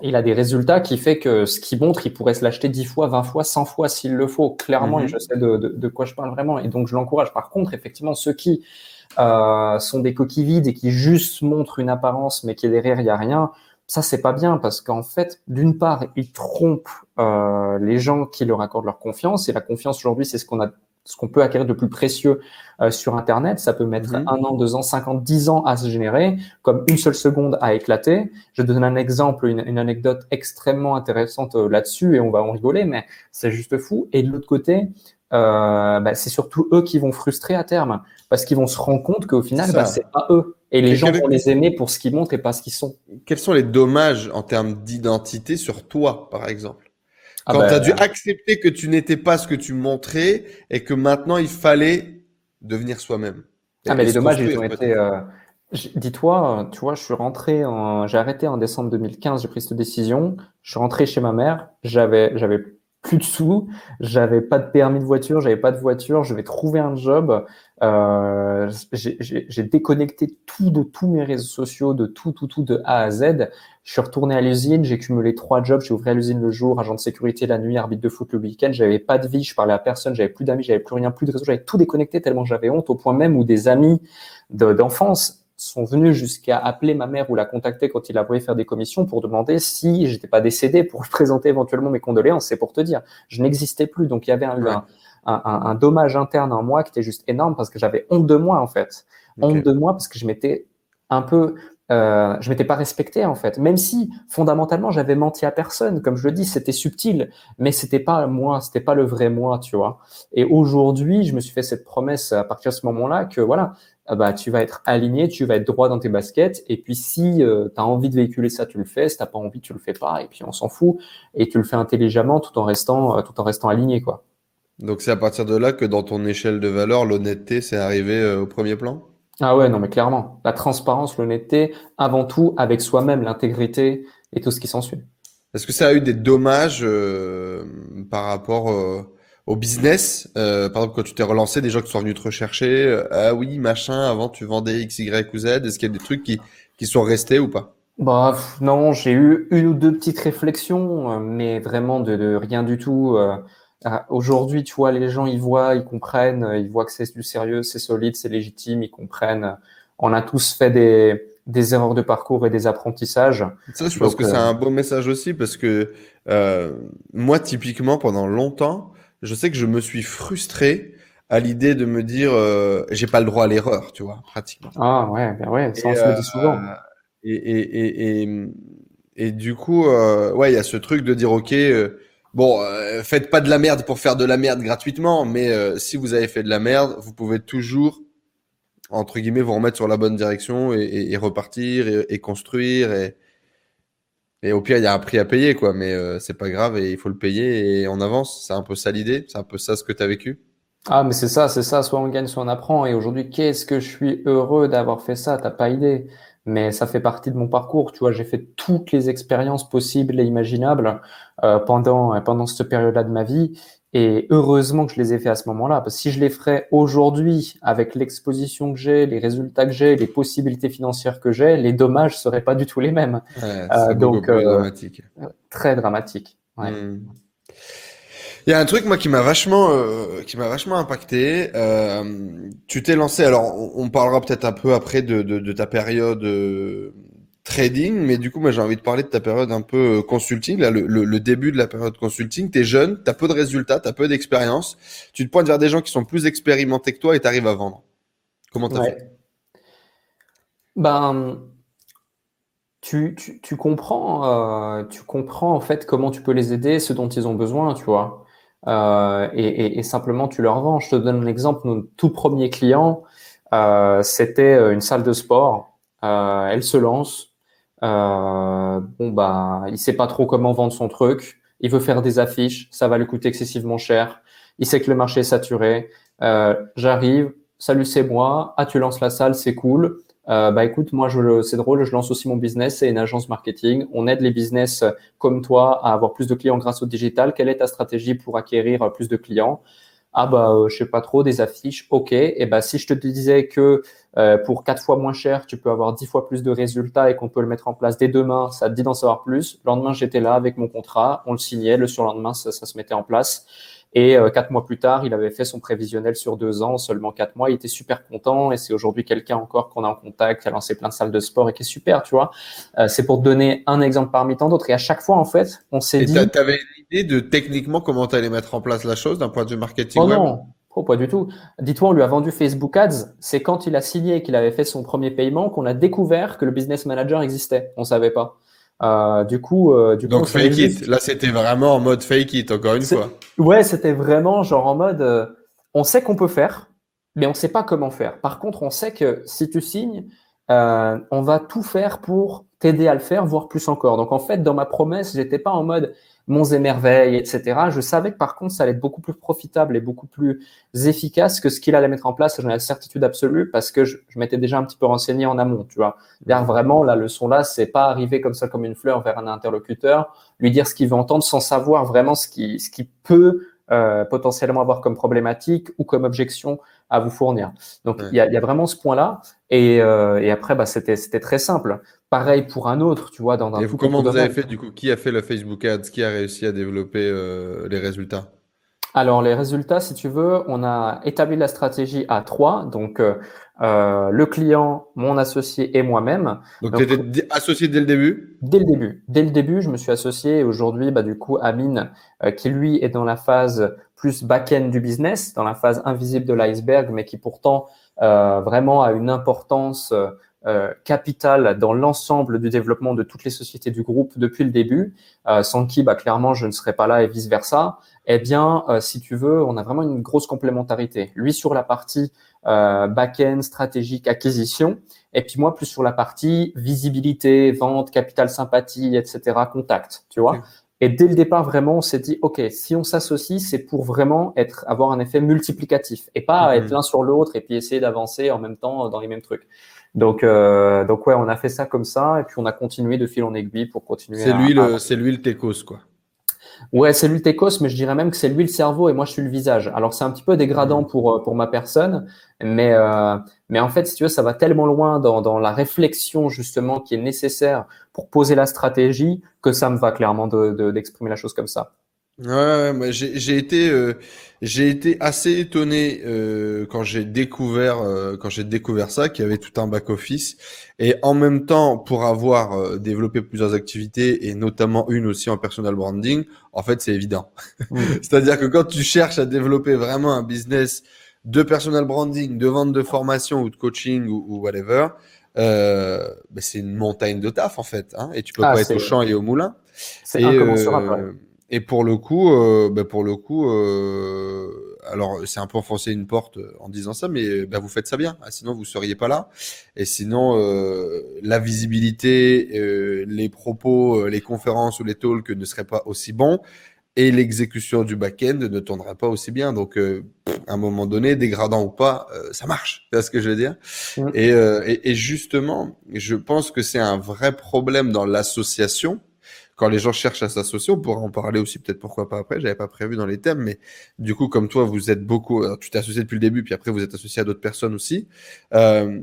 il a des résultats qui fait que ce qu'il montre, il pourrait se l'acheter 10 fois, 20 fois, 100 fois s'il le faut. Clairement, et mhm. je sais de, de, de, quoi je parle vraiment. Et donc, je l'encourage. Par contre, effectivement, ceux qui euh, sont des coquilles vides et qui juste montrent une apparence, mais qui derrière, il n'y a rien, ça c'est pas bien parce qu'en fait, d'une part, ils trompent euh, les gens qui leur accordent leur confiance et la confiance aujourd'hui, c'est ce qu'on a, ce qu'on peut acquérir de plus précieux euh, sur Internet. Ça peut mettre mhm. un an, deux ans, cinquante, dix ans à se générer, comme une seule seconde à éclater. Je donne un exemple, une, une anecdote extrêmement intéressante euh, là-dessus et on va en rigoler, mais c'est juste fou. Et de l'autre côté, euh, bah, c'est surtout eux qui vont frustrer à terme parce qu'ils vont se rendre compte qu'au final, bah, c'est pas eux. Et les gens vont les aimer pour ce qu'ils montrent et pas ce qu'ils sont. Quels sont les dommages en termes d'identité sur toi, par exemple? Ah Quand bah, tu as dû accepter que tu n'étais pas ce que tu montrais et que maintenant il fallait devenir soi-même. Ah, mais les dommages, ils ont été. Euh... Dis-toi, tu vois, je suis rentré, en... j'ai arrêté en décembre 2015, j'ai pris cette décision. Je suis rentré chez ma mère, j'avais, j'avais plus de sous, j'avais pas de permis de voiture, j'avais pas de voiture, je vais trouver un job. Euh, j'ai déconnecté tout de tous mes réseaux sociaux, de tout, tout, tout de A à Z. Je suis retourné à l'usine, j'ai cumulé trois jobs, j'ai ouvert l'usine le jour, agent de sécurité la nuit, arbitre de foot le week-end. J'avais pas de vie, je parlais à personne, j'avais plus d'amis, j'avais plus rien, plus de réseau, j'avais tout déconnecté tellement j'avais honte, au point même où des amis d'enfance sont venus jusqu'à appeler ma mère ou la contacter quand il a voulu faire des commissions pour demander si j'étais pas décédé pour présenter éventuellement mes condoléances. C'est pour te dire, je n'existais plus. Donc il y avait un, un, un, dommage interne en moi qui était juste énorme parce que j'avais honte de moi en fait, honte de moi parce que je m'étais un peu euh, je m'étais pas respecté en fait, même si fondamentalement j'avais menti à personne, comme je le dis, c'était subtil, mais c'était pas moi, c'était pas le vrai moi, tu vois. Et aujourd'hui, je me suis fait cette promesse à partir de ce moment-là que voilà, bah, tu vas être aligné, tu vas être droit dans tes baskets. Et puis, si euh, tu as envie de véhiculer ça, tu le fais. Si tu pas envie, tu le fais pas. Et puis, on s'en fout. Et tu le fais intelligemment tout en restant, euh, tout en restant aligné. quoi. Donc, c'est à partir de là que dans ton échelle de valeur, l'honnêteté, c'est arrivé euh, au premier plan? Ah ouais, non, mais clairement. La transparence, l'honnêteté, avant tout, avec soi-même, l'intégrité et tout ce qui s'ensuit. Est-ce que ça a eu des dommages par rapport au business, euh, par exemple, quand tu t'es relancé, des gens qui sont venus te rechercher, euh, ah oui, machin, avant tu vendais X, Y ou Z, est-ce qu'il y a des trucs qui, qui sont restés ou pas? Bah non, j'ai eu une ou deux petites réflexions, euh, mais vraiment de, de rien du tout. Aujourd'hui, tu vois, les gens, ils voient, ils comprennent, ils voient que c'est du sérieux, c'est solide, c'est légitime, ils comprennent. On a tous fait des, des erreurs de parcours et des apprentissages. Ça, je pense que c'est un beau message aussi parce que moi, typiquement, pendant longtemps, je sais que je me suis frustré à l'idée de me dire euh, j'ai pas le droit à l'erreur, tu vois, pratiquement. Ah ouais, ben ouais, ça on se le dit souvent. Euh, et, et, et, et, du coup, euh, ouais, il y a ce truc de dire ok, euh, bon, faites pas de la merde pour faire de la merde gratuitement, mais si vous avez fait de la merde, vous pouvez toujours entre guillemets vous remettre sur la bonne direction et, repartir et, construire et et au pire, il y a un prix à payer, quoi. Mais euh, c'est pas grave et il faut le payer et on avance. C'est un peu ça l'idée. C'est un peu ça ce que tu as vécu. Ah, mais c'est ça, c'est ça. Soit on gagne, soit on apprend. Et aujourd'hui, qu'est-ce que je suis heureux d'avoir fait ça? T'as pas idée. Mais ça fait partie de mon parcours. Tu vois, j'ai fait toutes les expériences possibles et imaginables euh, pendant pendant cette période-là de ma vie. Et heureusement que je les ai fait à ce moment-là, parce que si je les ferais aujourd'hui, avec l'exposition que j'ai, les résultats que j'ai, les possibilités financières que j'ai, les dommages seraient pas du tout les mêmes. Euh, donc, euh, dramatique. Très dramatique. Ouais. Hmm. Il y a un truc moi qui m'a vachement euh, qui m'a vachement impacté. tu t'es lancé. Alors on, parlera peut-être un peu après de, de, de ta période trading, mais du coup, moi, j'ai envie de parler de ta période un peu euh, consulting, là, le, le, début de la période consulting. Tu es jeune, tu as peu de résultats, tu as peu d'expérience. Tu te pointes vers des gens qui sont plus expérimentés que toi et tu arrives à vendre. Comment tu as fait? Ben, tu, tu, tu comprends, euh, tu comprends en fait comment tu peux les aider, ce dont ils ont besoin, tu vois. Euh, et, et, et, simplement, tu leur vends. Je te donne un exemple. Notre tout premier client, euh, c'était une salle de sport. Euh, elle se lance. Euh, bon bah, il sait pas trop comment vendre son truc. Il veut faire des affiches, ça va lui coûter excessivement cher. Il sait que le marché est saturé. Euh, j'arrive, salut c'est moi. Ah tu lances la salle, c'est cool. bah écoute, moi je c'est drôle, je lance aussi mon business, c'est une agence marketing. On aide les business comme toi à avoir plus de clients grâce au digital. Quelle est ta stratégie pour acquérir plus de clients? Ah bah euh, je sais pas trop des affiches ok et bah si je te disais que euh, pour quatre fois moins cher tu peux avoir dix fois plus de résultats et qu'on peut le mettre en place dès demain ça te dit d'en savoir plus le lendemain j'étais là avec mon contrat on le signait le surlendemain ça, ça se mettait en place et euh, quatre mois plus tard, il avait fait son prévisionnel sur deux ans, seulement quatre mois. Il était super content et c'est aujourd'hui quelqu'un encore qu'on a en contact, qui a lancé plein de salles de sport et qui est super, tu vois. Euh, c'est pour te donner un exemple parmi tant d'autres. Et à chaque fois, en fait, on s'est dit. Tu avais une idée de techniquement comment tu allais mettre en place la chose d'un point de vue marketing oh non. Oh, pas du tout. Dis-toi, on lui a vendu Facebook Ads. C'est quand il a signé et qu'il avait fait son premier paiement qu'on a découvert que le business manager existait. On savait pas. Euh, du coup, euh, du donc fake it. Là, c'était vraiment en mode fake it encore une fois. Ouais, c'était vraiment genre en mode, euh, on sait qu'on peut faire, mais on sait pas comment faire. Par contre, on sait que si tu signes, on va tout faire pour t'aider à le faire, voire plus encore. Donc en fait, dans ma promesse, j'étais pas en mode monts et merveilles, etc. Je savais que par contre, ça allait être beaucoup plus profitable et beaucoup plus efficace que ce qu'il allait mettre en place. J'en ai la certitude absolue parce que je, m'étais déjà un petit peu renseigné en amont, tu vois. Vraiment, la leçon là, c'est pas arriver comme ça comme une fleur vers un interlocuteur, lui dire ce qu'il veut entendre sans savoir vraiment ce qui, ce qui peut euh, potentiellement avoir comme problématique ou comme objection à vous fournir. Donc il y, a, y, a, vraiment ce point-là. Et, euh, et après, bah, c'était très simple. Pareil pour un autre, tu vois. Dans un et vous, comment vous avez fait du coup? Qui a fait le Facebook Ads? Qui a réussi à développer euh, les résultats? Alors les résultats, si tu veux, on a établi la stratégie à trois, donc euh, euh le client, mon associé et moi-même. Donc, tu étais associé dès le début? Dès le début. Dès le début, je me suis associé et aujourd'hui, bah, du coup, Amine, euh, qui lui est dans la phase plus back-end du business, dans la phase invisible de l'iceberg, mais qui pourtant euh, vraiment a une importance euh, capital dans l'ensemble du développement de toutes les sociétés du groupe depuis le début, euh, sans qui bah, clairement je ne serais pas là et vice versa. Eh bien, euh, si tu veux, on a vraiment une grosse complémentarité. Lui sur la partie euh, back-end, stratégique, acquisition. Et puis moi, plus sur la partie visibilité, vente, capital sympathie, etc., contact, tu vois. Et dès le départ, vraiment, on s'est dit, OK, si on s'associe, c'est pour vraiment être, avoir un effet multiplicatif et pas mhm. être l'un sur l'autre et puis essayer d'avancer en même temps dans les mêmes trucs. Donc, euh, donc ouais, on a fait ça comme ça et puis on a continué de fil en aiguille pour continuer. C'est lui, le, c'est lui le techos, quoi. Ouais, c'est lui le techos, mais je dirais même que c'est lui le cerveau et moi je suis le visage. Alors c'est un petit peu dégradant pour, euh, pour ma personne, mais, euh, mais en fait, si tu veux, ça va tellement loin dans, dans la réflexion justement qui est nécessaire pour poser la stratégie que ça me va clairement d'exprimer de, la chose comme ça. Ouais, ouais j'ai été, euh, j'ai été assez étonné euh, quand j'ai découvert, euh, quand j'ai découvert ça, qu'il y avait tout un back office, et en même temps, pour avoir euh, développé plusieurs activités et notamment une aussi en personal branding, en fait, c'est évident. C'est-à-dire que quand tu cherches à développer vraiment un business de personal branding, de vente de formation ou de coaching ou, ou whatever, euh, ben c'est une montagne de taf en fait, hein, et tu peux ah, pas être au champ et au moulin. C'est incommensurable. Et pour le coup, euh, bah pour le coup, euh, alors c'est un peu enfoncer une porte en disant ça, mais bah, vous faites ça bien. Ah, sinon, vous seriez pas là. Et sinon, euh, la visibilité, euh, les propos, euh, les conférences ou les talks ne seraient pas aussi bons, et l'exécution du back-end ne tournerait pas aussi bien. Donc, à un moment donné, dégradant ou pas, ça marche. C'est ce que je veux dire? Et, et, et justement, je pense que c'est un vrai problème dans l'association quand les gens cherchent à s'associer, on pourra en parler aussi peut-être pourquoi pas après. J'avais pas prévu dans les thèmes, mais du coup, comme toi, vous êtes beaucoup, tu t'es associé depuis le début, puis après vous êtes associé à d'autres personnes aussi. Euh,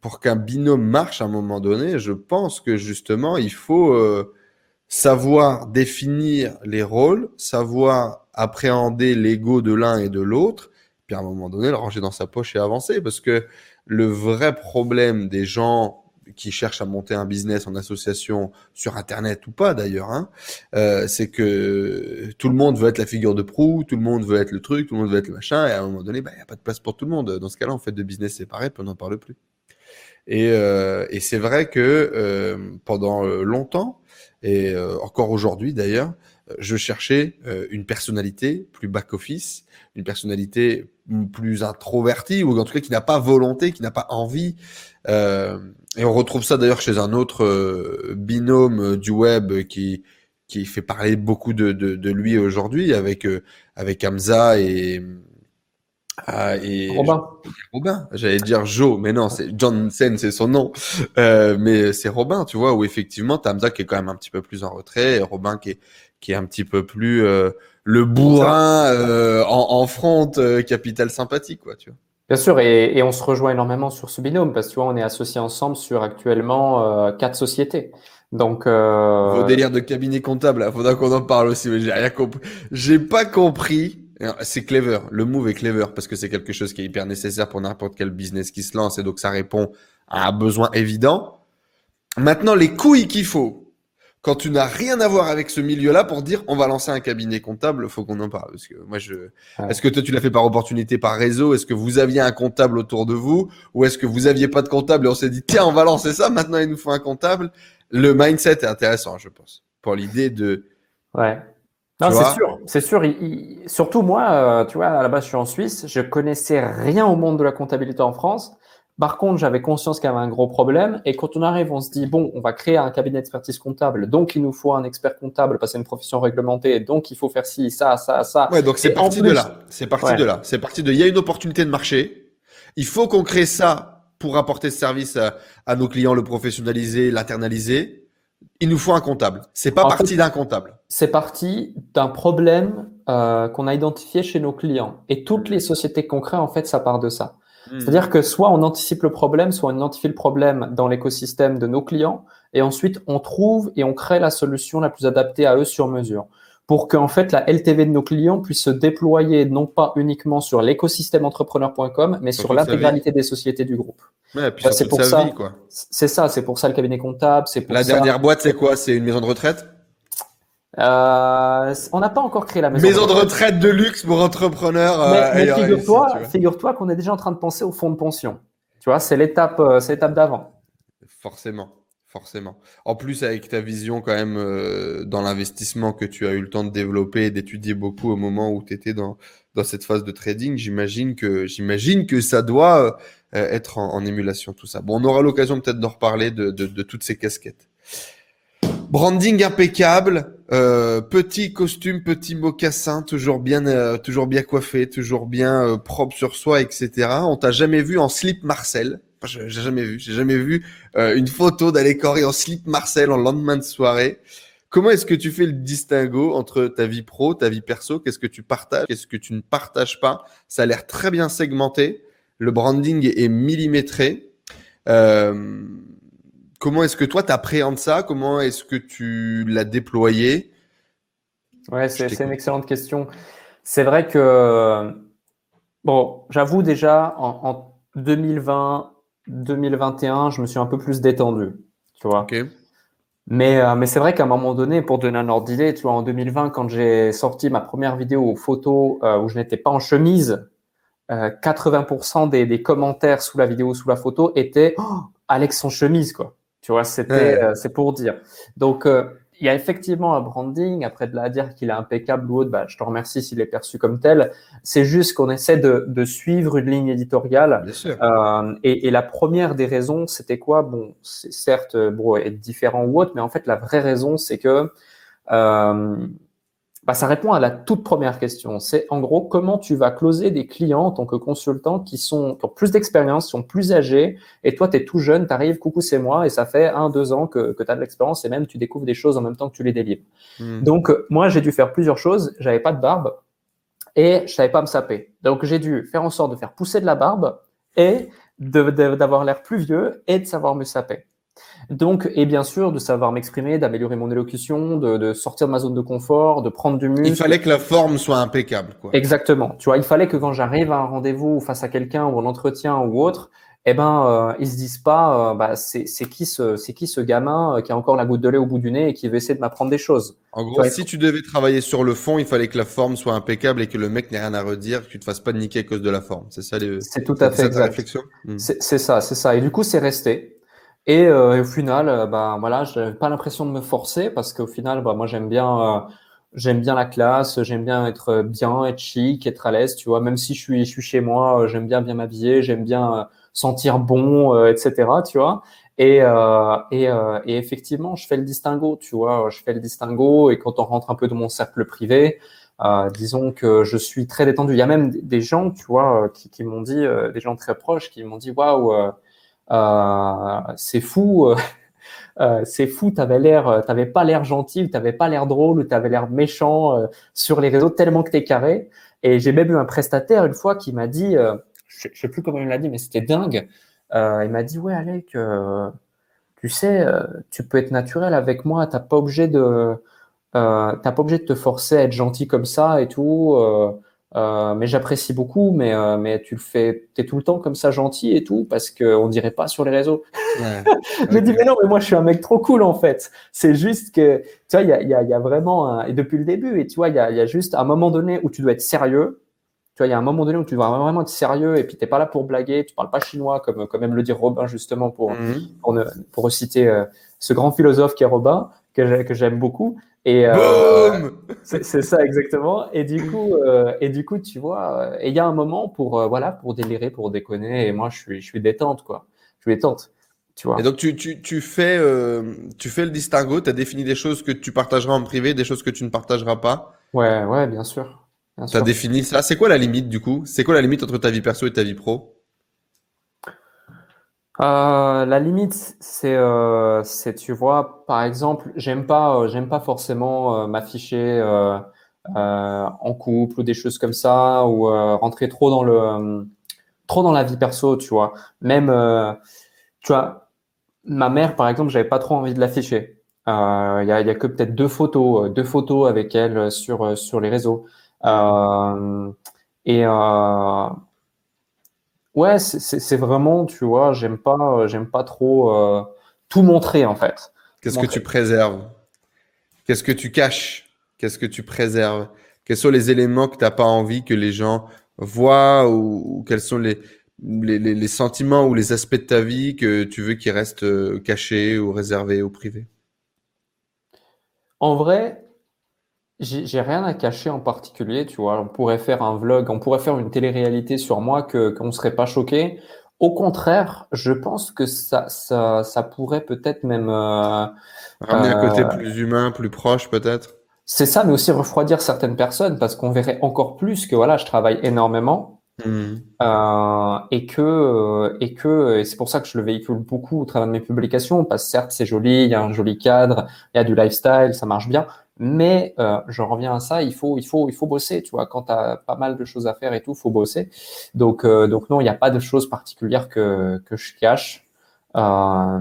pour qu'un binôme marche à un moment donné, je pense que justement, il faut euh, savoir définir les rôles, savoir appréhender l'ego de l'un et de l'autre, puis à un moment donné, le ranger dans sa poche et avancer, parce que le vrai problème des gens qui cherchent à monter un business en association sur Internet ou pas d'ailleurs, hein, euh, c'est que tout le monde veut être la figure de proue, tout le monde veut être le truc, tout le monde veut être le machin, et à un moment donné, bah, il n'y a pas de place pour tout le monde. Dans ce cas-là, on fait de business séparés, puis on n'en parle plus. Et, euh, c'est vrai que euh, pendant longtemps, et encore aujourd'hui d'ailleurs, je cherchais une personnalité plus back-office, une personnalité plus introvertie, ou en tout cas qui n'a pas volonté, qui n'a pas envie. Euh, et on retrouve ça d'ailleurs chez un autre euh, binôme euh, du web qui qui fait parler beaucoup de, de, de lui aujourd'hui avec euh, avec Hamza et ah, et Robin. Robin, j'allais dire Joe, mais non, c'est Johnson, c'est son nom. Euh, mais c'est Robin, tu vois, où effectivement, t'as Hamza qui est quand même un petit peu plus en retrait, et Robin qui est, qui est un petit peu plus euh, le bourrin euh, en, en front, capital sympathique, quoi, tu vois. Bien sûr, et, et, on se rejoint énormément sur ce binôme parce que tu vois, on est associés ensemble sur actuellement euh, quatre sociétés. Donc, euh... vos délires de cabinet comptable, il faudra qu'on en parle aussi. Mais j'ai rien compris. J'ai pas compris. C'est clever. Le move est clever parce que c'est quelque chose qui est hyper nécessaire pour n'importe quel business qui se lance et donc ça répond à un besoin évident. Maintenant, les couilles qu'il faut quand tu n'as rien à voir avec ce milieu-là pour dire on va lancer un cabinet comptable, faut qu'on en parle. Parce que moi, je, est-ce que toi tu l'as fait par opportunité, par réseau? Est-ce que vous aviez un comptable autour de vous? Ou est-ce que vous aviez pas de comptable et on s'est dit tiens on va lancer ça maintenant il nous faut un comptable? Le mindset est intéressant, je pense, pour l'idée de. Ouais. Non, c'est sûr, c'est sûr. surtout moi, euh, tu vois, à la base, je suis en Suisse. Je connaissais rien au monde de la comptabilité en France. Par contre, j'avais conscience qu'il y avait un gros problème. Et quand on arrive, on se dit, bon, on va créer un cabinet d'expertise comptable. Donc, il nous faut un expert comptable parce que c'est une profession réglementée. Donc, il faut faire ci, ça, ça, ça. Ouais, donc c'est parti de là. C'est parti de là. C'est parti de, il y a une opportunité de marché. Il faut qu'on crée ça pour apporter ce service à, nos clients, le professionnaliser, l'internaliser. Il nous faut un comptable. C'est pas parti d'un comptable. C'est parti d'un problème euh, qu'on a identifié chez nos clients. Et toutes les sociétés qu'on crée, en fait, ça part de ça. Hmm. C'est-à-dire que soit on anticipe le problème, soit on identifie le problème dans l'écosystème de nos clients, et ensuite on trouve et on crée la solution la plus adaptée à eux sur mesure. Pour qu'en fait la LTV de nos clients puisse se déployer non pas uniquement sur l'écosystème entrepreneur.com, mais sur l'intégralité des sociétés du groupe. c'est pour ça. C'est ça, c'est pour ça le cabinet comptable. C'est la dernière boîte, c'est quoi? C'est une maison de retraite? Euh, on n'a pas encore créé la maison, maison de, retraite. de luxe pour entrepreneurs. Mais, euh, figure-toi, figure-toi qu'on est déjà en train de penser au fonds de pension. Tu vois, c'est l'étape, euh, c'est l'étape d'avant. Forcément, forcément. En plus, avec ta vision quand même dans l'investissement que tu as eu le temps de développer et d'étudier beaucoup au moment où tu étais dans, dans cette phase de trading, j'imagine que, j'imagine que ça doit être en, émulation, tout ça. Bon, on aura l'occasion peut-être d'en reparler de, de, de toutes ces casquettes. Branding impeccable, euh, petit costume, petit mocassin, toujours bien, euh, toujours bien coiffé, toujours bien euh, propre sur soi, etc. On t'a jamais vu en slip Marcel. J'ai jamais vu, j'ai jamais vu une photo d'aller en slip Marcel en lendemain de soirée. Comment est-ce que tu fais le distinguo entre ta vie pro, ta vie perso? Qu'est-ce que tu partages? Qu'est-ce que tu ne partages pas? Ça a l'air très bien segmenté. Le branding est millimétré. Euh, Comment est-ce que toi, tu appréhendes ça? Comment est-ce que tu l'as déployé? Ouais, c'est une excellente question. C'est vrai que, bon, j'avoue déjà, en, 2020, 2021, je me suis un peu plus détendu, tu vois. Mais, euh, mais c'est vrai qu'à un moment donné, pour donner un ordre d'idée, tu vois, en 2020, quand j'ai sorti ma première vidéo photo euh, où je n'étais pas en chemise, 80% euh, des, des, commentaires sous la vidéo, sous la photo étaient oh, Alex en chemise, quoi. Tu vois, c'était, euh, c'est pour dire. Donc, euh, il y a effectivement un branding. Après, de la dire qu'il est impeccable ou autre, bah, je te remercie s'il est perçu comme tel. C'est juste qu'on essaie de, de, suivre une ligne éditoriale. Bien sûr. Euh, et, et, la première des raisons, c'était quoi? Bon, c'est certes, bon, être différent ou autre, mais en fait, la vraie raison, c'est que euh, bah, ça répond à la toute première question. C'est en gros comment tu vas closer des clients en tant que consultant qui, sont, qui ont plus d'expérience, sont plus âgés, et toi, tu es tout jeune, tu arrives, coucou, c'est moi, et ça fait un, deux ans que, que tu as de l'expérience, et même tu découvres des choses en même temps que tu les délivres. Hmm. Donc, moi, j'ai dû faire plusieurs choses. J'avais pas de barbe, et je savais pas me saper. Donc, j'ai dû faire en sorte de faire pousser de la barbe, et d'avoir l'air plus vieux, et de savoir me saper. Donc, et bien sûr, de savoir m'exprimer, d'améliorer mon élocution, de, sortir de ma zone de confort, de prendre du muscle. Il fallait que la forme soit impeccable. Quoi. Exactement. Tu vois, il fallait que quand j'arrive à un rendez-vous face à quelqu'un ou un entretien ou autre, eh ben, euh, ils se disent pas, euh, bah, c'est qui ce, c'est qui ce gamin euh, qui a encore la goutte de lait au bout du nez et qui veut essayer de m'apprendre des choses. En gros, si tu devais travailler sur le fond, il fallait que la forme soit impeccable et que le mec n'ait rien à redire, que tu te fasses pas niquer à cause de la forme. C'est ça les. C'est tout à fait exact. réflexion? Hmm. C'est ça, c'est ça. Et du coup, c'est resté. Et, euh, au final, euh, bah, voilà, j'ai pas l'impression de me forcer parce qu'au final, bah, moi, j'aime bien, euh, j'aime bien la classe, j'aime bien être bien, être chic, être à l'aise, tu vois. Même si je suis, je suis chez moi, j'aime bien bien m'habiller, j'aime bien sentir bon, etc. Tu vois. Et, et, et, effectivement, je fais le distinguo, tu vois. Je fais le distinguo et quand on rentre un peu dans mon cercle privé, disons que je suis très détendu. Il y a même des gens, tu vois, qui, qui m'ont dit, des gens très proches, qui m'ont dit, waouh euh, c'est fou. Euh, euh, c'est fou, t'avais l'air, t'avais pas l'air gentil, t'avais pas l'air drôle, t'avais l'air méchant sur les réseaux tellement que t'es carré. Et j'ai même eu un prestataire une fois qui m'a dit, je, sais plus comment il l'a dit, mais c'était dingue. il m'a dit ouais Alec, tu sais, tu peux être naturel avec moi, t'as pas obligé de, t'as pas obligé de te forcer à être gentil comme ça et tout. Euh, mais j'apprécie beaucoup, mais, euh, mais tu le fais, tu es tout le temps comme ça gentil et tout, parce qu'on dirait pas sur les réseaux. Ouais, je dis, mais non, mais moi je suis un mec trop cool en fait. C'est juste que, tu vois, il y a, y, a, y a, vraiment, et depuis le début, et tu vois, il y a, y a juste un moment donné où tu dois être sérieux. Tu vois, il y a un moment donné où tu dois vraiment être sérieux et puis t'es pas là pour blaguer, tu parles pas chinois comme, comme même le dire Robin justement pour, mhm. pour, ne, pour reciter euh, ce grand philosophe qui est Robin, que j'aime beaucoup. Et euh, c'est ça exactement. Et du coup, euh, et du coup, tu vois, euh, il y a un moment pour voilà pour délirer, pour déconner. Et moi, je suis je suis détente quoi. Je suis détente. Tu vois. Et donc tu, tu, tu fais tu fais le distinguo. Tu as défini des choses que tu partageras en privé, des choses que tu ne partageras pas. Ouais, ouais, bien sûr. Tu as défini ça. C'est quoi la limite du coup? C'est quoi la limite entre ta vie perso et ta vie pro? Euh, la limite, c'est, euh, c'est, tu vois, par exemple, j'aime pas, euh, j'aime pas forcément m'afficher en couple ou des choses comme ça, ou rentrer trop dans le, trop dans la vie perso, tu vois. Même, tu vois, ma mère, par exemple, j'avais pas trop envie de l'afficher. Il y a, y, a, que peut-être deux photos, deux photos avec elle sur sur les réseaux. et Ouais, c'est vraiment, tu vois, j'aime pas, j'aime pas trop euh, tout montrer en fait. Qu'est-ce que tu préserves? Qu'est-ce que tu caches? Qu'est-ce que tu préserves? Quels sont les éléments que tu n'as pas envie que les gens voient ou, quels sont les, les, les, sentiments ou les aspects de ta vie que tu veux qu'ils restent euh, cachés ou réservés ou privés? En vrai, J'ai rien à cacher en particulier, tu vois. On pourrait faire un vlog, on pourrait faire une télé-réalité sur moi que qu'on serait pas choqué. Au contraire, je pense que ça, ça, ça pourrait peut-être même euh, ramener un côté plus humain, plus proche, peut-être. C'est ça, mais aussi refroidir certaines personnes parce qu'on verrait encore plus que voilà, je travaille énormément Mmh. Euh, et que euh, et que et c'est pour ça que je le véhicule beaucoup au travers de mes publications parce que certes c'est joli il y a un joli cadre il y a du lifestyle ça marche bien mais euh, je reviens à ça il faut il faut il faut bosser tu vois. Quand tu as pas mal de choses à faire et tout faut bosser. Donc euh, donc non il n'y a pas de choses particulières que que je cache euh,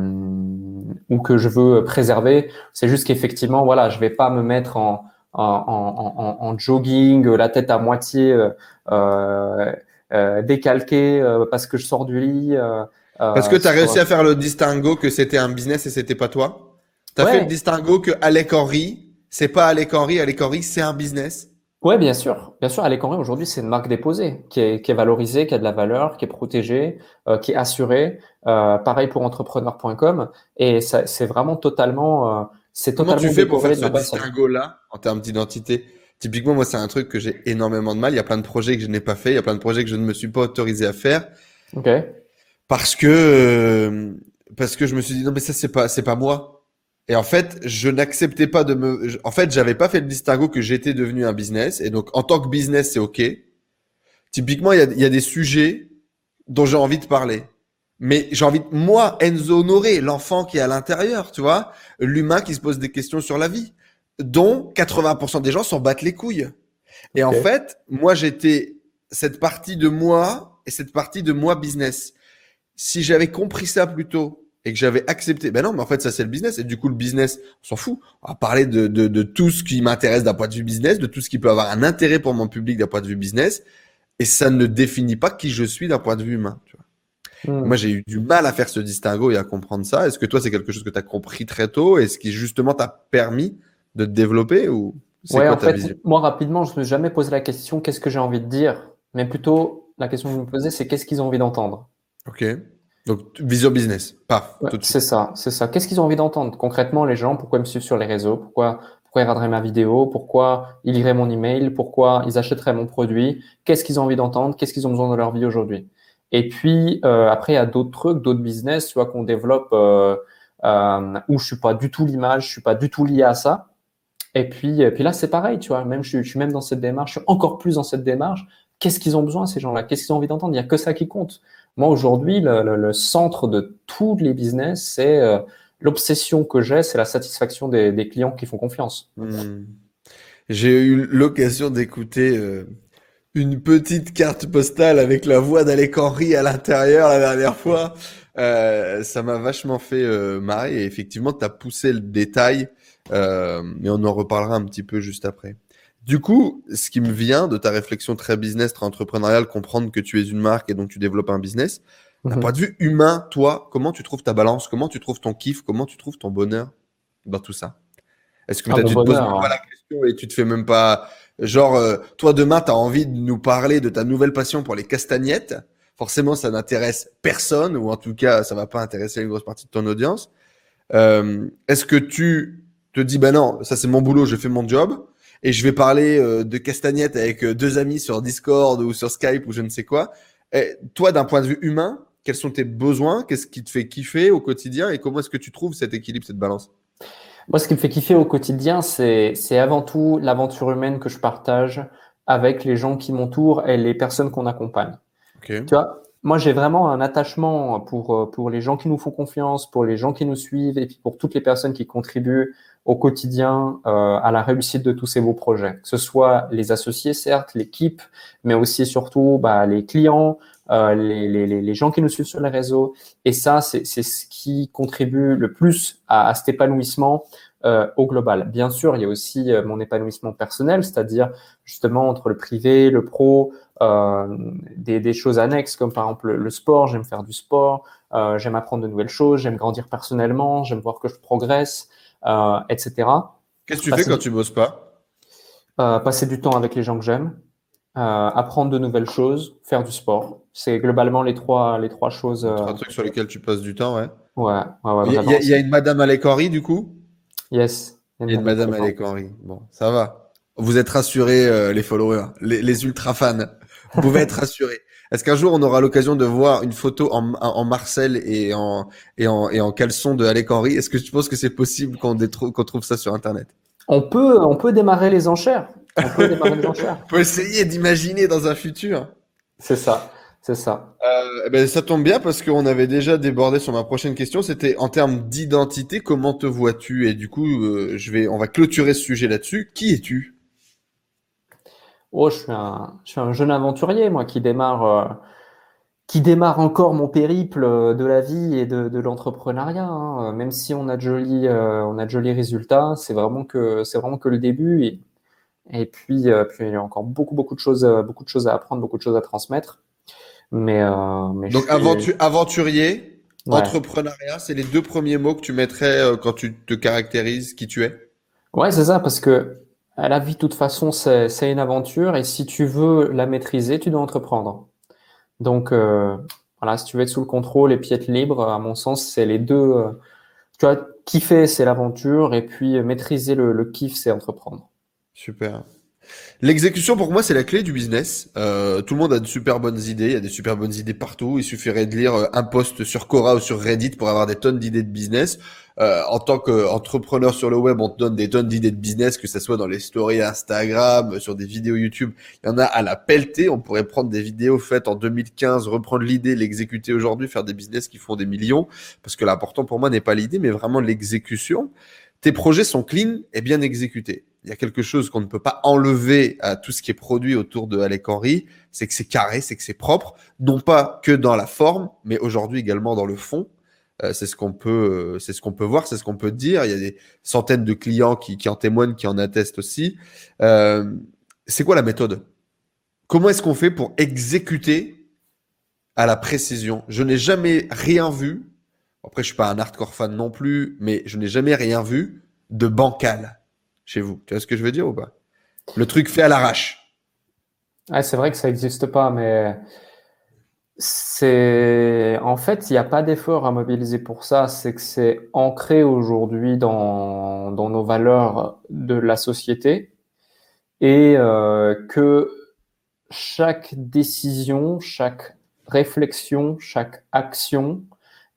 ou que je veux préserver. C'est juste qu'effectivement voilà je vais pas me mettre en en, en, en, jogging la tête à moitié euh, euh, décalqué euh, parce que je sors du lit. Euh, parce que tu as réussi à faire le distinguo que c'était un business et c'était pas toi? Tu as fait le distinguo que Alec Henry, c'est pas Alec Henry, Alec Henry, c'est un business Ouais, bien sûr. Bien sûr, Alec Henry, aujourd'hui, c'est une marque déposée, qui est, qui est valorisée, qui a de la valeur, qui est protégée, qui est assurée. Euh, pareil pour entrepreneur.com. Et c'est vraiment totalement... Euh, c'est totalement Comment tu fais pour faire ce distinguo-là en termes d'identité? Typiquement, moi, c'est un truc que j'ai énormément de mal. Il y a plein de projets que je n'ai pas fait. Il y a plein de projets que je ne me suis pas autorisé à faire. Ok. Parce que, euh, parce que je me suis dit, non, mais ça, c'est pas, c'est pas moi. Et en fait, je n'acceptais pas de me, en fait, j'avais pas fait le distinguo que j'étais devenu un business. Et donc, en tant que business, c'est OK. Typiquement, il y a, il y a des sujets dont j'ai envie de parler. Mais j'ai envie de, moi, Enzo Honoré, l'enfant qui est à l'intérieur, tu vois, l'humain qui se pose des questions sur la vie dont 80% des gens s'en battent les couilles. Et en fait, moi, j'étais cette partie de moi et cette partie de moi business. Si j'avais compris ça plus tôt et que j'avais accepté, ben non, mais en fait, ça, c'est le business. Et du coup, le business, on s'en fout. On va parler de, de, de tout ce qui m'intéresse d'un point de vue business, de tout ce qui peut avoir un intérêt pour mon public d'un point de vue business. Et ça ne définit pas qui je suis d'un point de vue humain. Tu vois. Hmm. Moi, j'ai eu du mal à faire ce distinguo et à comprendre ça. Est-ce que toi, c'est quelque chose que tu as compris très tôt et ce qui justement t'a permis de te développer ou ouais, en fait, moi rapidement, je me suis jamais posé la question qu'est-ce que j'ai envie de dire, mais plutôt la question que je me posais c'est qu'est-ce qu'ils ont envie d'entendre? Ok. Donc vision business, paf. c'est ça, c'est ça. Qu'est-ce qu'ils ont envie d'entendre concrètement les gens? Pourquoi ils me suivent sur les réseaux? Pourquoi pourquoi ils regarderaient ma vidéo? Pourquoi ils liraient mon email? Pourquoi ils achèteraient mon produit? Qu'est-ce qu'ils ont envie d'entendre? Qu'est-ce qu'ils ont besoin de leur vie aujourd'hui? Et puis euh, après il y a d'autres trucs, d'autres business, tu vois qu'on développe euh, euh, où je suis pas du tout l'image, je suis pas du tout lié à ça et puis, puis là, c'est pareil, tu vois. Même je, suis même dans cette démarche, je suis encore plus dans cette démarche. Qu'est-ce qu'ils ont besoin ces gens-là? Qu'est-ce qu'ils ont envie d'entendre? Il n'y a que ça qui compte. Moi, aujourd'hui, le, centre de tous les business, c'est euh, l'obsession que j'ai, c'est la satisfaction des, clients qui font confiance. Hmm. J'ai eu l'occasion d'écouter euh, une petite carte postale avec la voix d'Alec Henry à l'intérieur la dernière fois. Euh, ça m'a vachement fait marrer et effectivement, tu as poussé le détail mais on en reparlera un petit peu juste après. Du coup, ce qui me vient de ta réflexion très business, très entrepreneuriale, comprendre que tu es une marque et donc tu développes un business, d'un mhm. point de vue humain, toi, comment tu trouves ta balance? Comment tu trouves ton kiff? Comment tu trouves ton bonheur dans tout ça? Est-ce que ah, tu te poses même pas la question et tu te fais même pas. Genre, euh, toi, demain, tu as envie de nous parler de ta nouvelle passion pour les castagnettes. Forcément, ça n'intéresse personne, ou en tout cas, ça va pas intéresser une grosse partie de ton audience. Euh, Est-ce que tu te dis, bah non, ça c'est mon boulot, je fais mon job, et je vais parler euh, de castagnettes avec euh, deux amis sur Discord ou sur Skype ou je ne sais quoi. Et toi, d'un point de vue humain, quels sont tes besoins? Qu'est-ce qui te fait kiffer au quotidien? Et comment est-ce que tu trouves cet équilibre, cette balance? Moi, ce qui me fait kiffer au quotidien, c'est avant tout l'aventure humaine que je partage avec les gens qui m'entourent et les personnes qu'on accompagne. Tu vois, moi, j'ai vraiment un attachement pour, euh, pour les gens qui nous font confiance, pour les gens qui nous suivent et puis pour toutes les personnes qui contribuent au quotidien euh, à la réussite de tous ces beaux projets. Que ce soit les associés, certes, l'équipe, mais aussi et surtout bah, les clients, euh, les, les, les, gens qui nous suivent sur les réseaux. Et ça, c'est ce qui contribue le plus à, à cet épanouissement euh, au global. Bien sûr, il y a aussi euh, mon épanouissement personnel, c'est-à-dire justement entre le privé, le pro, euh, des, des, choses annexes comme par exemple le, sport. J'aime faire du sport, euh, j'aime apprendre de nouvelles choses, j'aime grandir personnellement, j'aime voir que je progresse. Euh, etc. Qu'est-ce que tu fais quand tu bosses pas? Euh, Passer du temps avec les gens que j'aime, euh, apprendre de nouvelles choses, faire du sport. C'est globalement les trois, les trois choses. Trois trucs sur lesquels tu passes du temps, ouais. Ouais, ouais, Il y, a une Madame Alec Henry, du coup? Yes. Il y a une, Madame Alec Henry. Bon, ça va. Vous êtes rassurés, les followers, les, les ultra fans. Vous pouvez être rassurés. Est-ce qu'un jour on aura l'occasion de voir une photo en, en Marcel et en, et en, et en caleçon de Alec Henry? Est-ce que tu penses que c'est possible qu'on qu'on trouve ça sur Internet? On peut, on peut démarrer les enchères. On peut démarrer les enchères. on peut essayer d'imaginer dans un futur. C'est ça, c'est ça. Euh, eh ben, ça tombe bien parce qu'on avait déjà débordé sur ma prochaine question. C'était en termes d'identité, comment te vois-tu? Et du coup, euh, je vais, on va clôturer ce sujet là-dessus. Qui es-tu? Oh, je suis un, je suis un jeune aventurier, moi, qui démarre, euh, qui démarre encore mon périple euh, de la vie et de, de l'entrepreneuriat. Hein. Même si on a de jolis, euh, on a de jolis résultats, c'est vraiment que, c'est vraiment que le début. Et, et puis, puis il y a encore beaucoup, beaucoup de choses, beaucoup de choses à apprendre, beaucoup de choses à transmettre. Mais, mais donc aventurier, entrepreneuriat, c'est les deux premiers mots que tu mettrais quand tu te caractérises qui tu es? Ouais, c'est ça, parce que la vie, de toute façon, c'est une aventure et si tu veux la maîtriser, tu dois entreprendre. Donc, euh, voilà, si tu veux être sous le contrôle et puis être libre, à mon sens, c'est les deux. Euh, tu vois, kiffer, c'est l'aventure et puis maîtriser le, le kiff, c'est entreprendre. Super. L'exécution, pour moi, c'est la clé du business. Euh, tout le monde a de super bonnes idées. Il y a des super bonnes idées partout. Il suffirait de lire euh, un post sur Quora ou sur Reddit pour avoir des tonnes d'idées de business. Euh, en tant qu'entrepreneur sur le web, on te donne des tonnes d'idées de business, que ce soit dans les stories Instagram, sur des vidéos YouTube. Il y en a à la pelletée. On pourrait prendre des vidéos faites en 2015, reprendre l'idée, l'exécuter aujourd'hui, faire des business qui font des millions. Parce que l'important pour moi n'est pas l'idée, mais vraiment l'exécution. Tes projets sont clean et bien exécutés il y a quelque chose qu'on ne peut pas enlever à tout ce qui est produit autour de Alec Henry, c'est que c'est carré, c'est que c'est propre, non pas que dans la forme, mais aujourd'hui également dans le fond. Euh, c'est ce qu'on peut, euh, c'est ce qu'on peut voir, c'est ce qu'on peut dire. Il y a des centaines de clients qui, qui en témoignent, qui en attestent aussi. Euh, c'est quoi la méthode? Comment est-ce qu'on fait pour exécuter à la précision? Je n'ai jamais rien vu. Après, je suis pas un hardcore fan non plus, mais je n'ai jamais rien vu de bancal chez vous. Tu vois ce que je veux dire ou pas? Le truc fait à l'arrache. c'est vrai que ça n'existe pas, mais c'est en fait, il n'y a pas d'effort à mobiliser pour ça. C'est que c'est ancré aujourd'hui dans, dans, nos valeurs de la société et euh, que chaque décision, chaque réflexion, chaque action,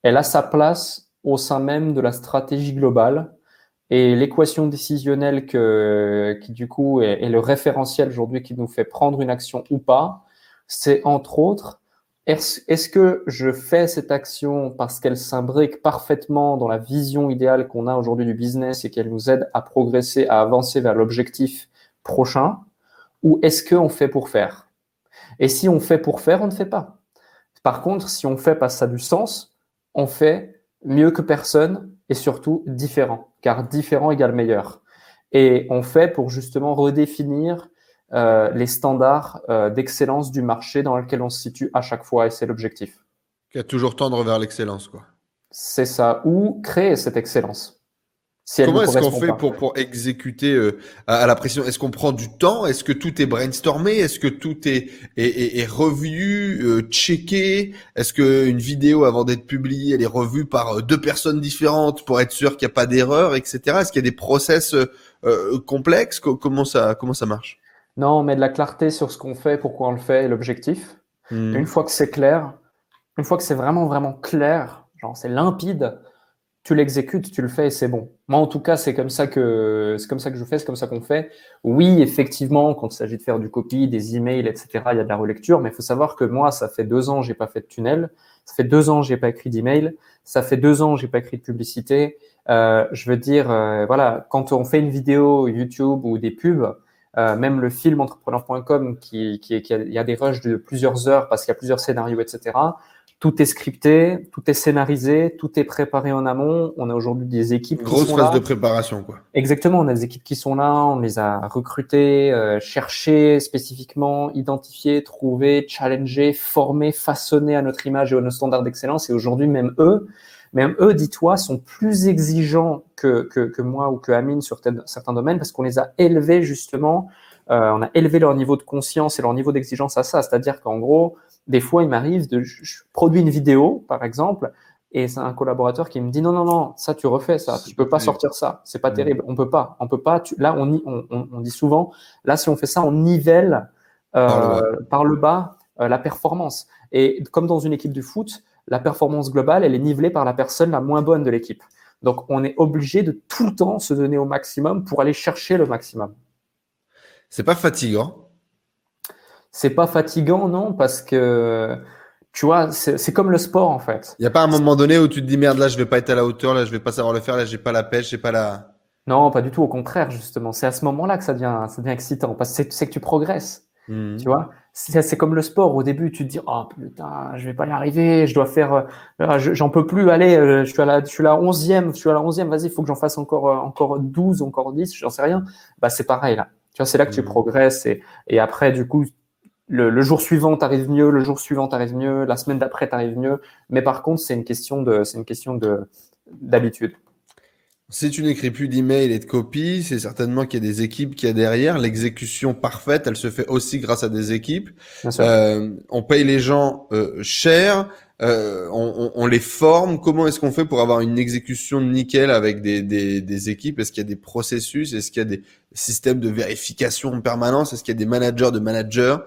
elle a sa place au sein même de la stratégie globale et l'équation décisionnelle que, qui du coup est, le référentiel aujourd'hui qui nous fait prendre une action ou pas, c'est entre autres, est-ce que je fais cette action parce qu'elle s'imbrique parfaitement dans la vision idéale qu'on a aujourd'hui du business et qu'elle nous aide à progresser, à avancer vers l'objectif prochain, ou est-ce qu'on fait pour faire? Et si on fait pour faire, on ne fait pas. Par contre, si on fait parce que ça a du sens, on fait mieux que personne et surtout différent car différent égale meilleur. Et on fait pour justement redéfinir euh, les standards euh, d'excellence du marché dans lequel on se situe à chaque fois, et c'est l'objectif. Qui a toujours tendre vers l'excellence, quoi. C'est ça, ou créer cette excellence. Comment est-ce qu'on fait pour, pour exécuter euh, à, la pression? Est-ce qu'on prend du temps? Est-ce que tout est brainstormé? Est-ce que tout est, est, est, revu, euh, checké? Est-ce qu'une vidéo, avant d'être publiée, elle est revue par euh, deux personnes différentes pour être sûr qu'il n'y a pas d'erreur, etc. Est-ce qu'il y a des process euh, complexes? Comment ça, comment ça marche? Non, on met de la clarté sur ce qu'on fait, pourquoi on le fait et l'objectif. Hmm. Une fois que c'est clair, une fois que c'est vraiment, vraiment clair, genre c'est limpide, tu l'exécutes, tu le fais et c'est bon. Moi, en tout cas, c'est comme ça que c'est comme ça que je fais, c'est comme ça qu'on fait. Oui, effectivement, quand il s'agit de faire du copy, des emails, etc., il y a de la relecture, mais il faut savoir que moi, ça fait deux ans, j'ai pas fait de tunnel, ça fait deux ans, j'ai pas écrit d'email, ça fait deux ans, j'ai pas écrit de publicité. Euh, je veux dire, euh, voilà, quand on fait une vidéo YouTube ou des pubs, euh, même le film entrepreneur.com qui, qui, qui il y a des rushs de plusieurs heures parce qu'il y a plusieurs scénarios, etc tout est scripté, tout est scénarisé, tout est préparé en amont. On a aujourd'hui des équipes. Grosse qui phase là. de préparation, quoi. Exactement. On a des équipes qui sont là. On les a recrutées, euh, cherchées spécifiquement, identifiées, trouvées, challengées, formées, façonnées à notre image et à nos standards d'excellence. Et aujourd'hui, même eux, même eux, dis-toi, sont plus exigeants que, que, que, moi ou que Amine sur certains domaines parce qu'on les a élevés justement. Euh, on a élevé leur niveau de conscience et leur niveau d'exigence à ça. C'est-à-dire qu'en gros, des fois, il m'arrive de, je, produis une vidéo, par exemple, et c'est un collaborateur qui me dit non, non, non, ça tu refais ça, tu peux pas sortir ça, c'est pas mmh. terrible, on peut pas, on peut pas. là, on, on, on, dit souvent, là, si on fait ça, on nivelle euh, par le bas, euh, la performance. Et comme dans une équipe de foot, la performance globale, elle est nivelée par la personne la moins bonne de l'équipe. Donc, on est obligé de tout le temps se donner au maximum pour aller chercher le maximum. C'est pas fatigant? C'est pas fatigant, non, parce que tu vois, c'est comme le sport en fait. Il n'y a pas un moment donné où tu te dis merde, là je vais pas être à la hauteur, là je vais pas savoir le faire, là j'ai pas la pêche, j'ai pas la. Non, pas du tout, au contraire, justement. C'est à ce moment-là que ça devient, ça devient excitant parce que c'est que tu progresses. Mmh. Tu vois, c'est comme le sport. Au début, tu te dis oh putain, je vais pas y arriver, je dois faire, euh, j'en peux plus. Allez, euh, je suis à la, je suis la onzième, je suis à la onzième. Vas-y, il faut que j'en fasse encore, euh, encore 12, encore 10, j'en sais rien. Bah c'est pareil là. Tu vois, c'est là que tu mmh. progresses et, et après, du coup, le, jour suivant, tu arrives mieux, le jour suivant, tu arrives mieux, la semaine d'après, tu arrives mieux. Mais par contre, c'est une question de, c'est une question de, d'habitude. Si tu n'écris plus d'emails et de copies, c'est certainement qu'il y a des équipes qui y a derrière. L'exécution parfaite, elle se fait aussi grâce à des équipes. Euh, on paye les gens euh, cher, euh, on, on, les forme. Comment est-ce qu'on fait pour avoir une exécution nickel avec des, des, des équipes? Est-ce qu'il y a des processus? Est-ce qu'il y a des systèmes de vérification en permanence? Est-ce qu'il y a des managers de managers?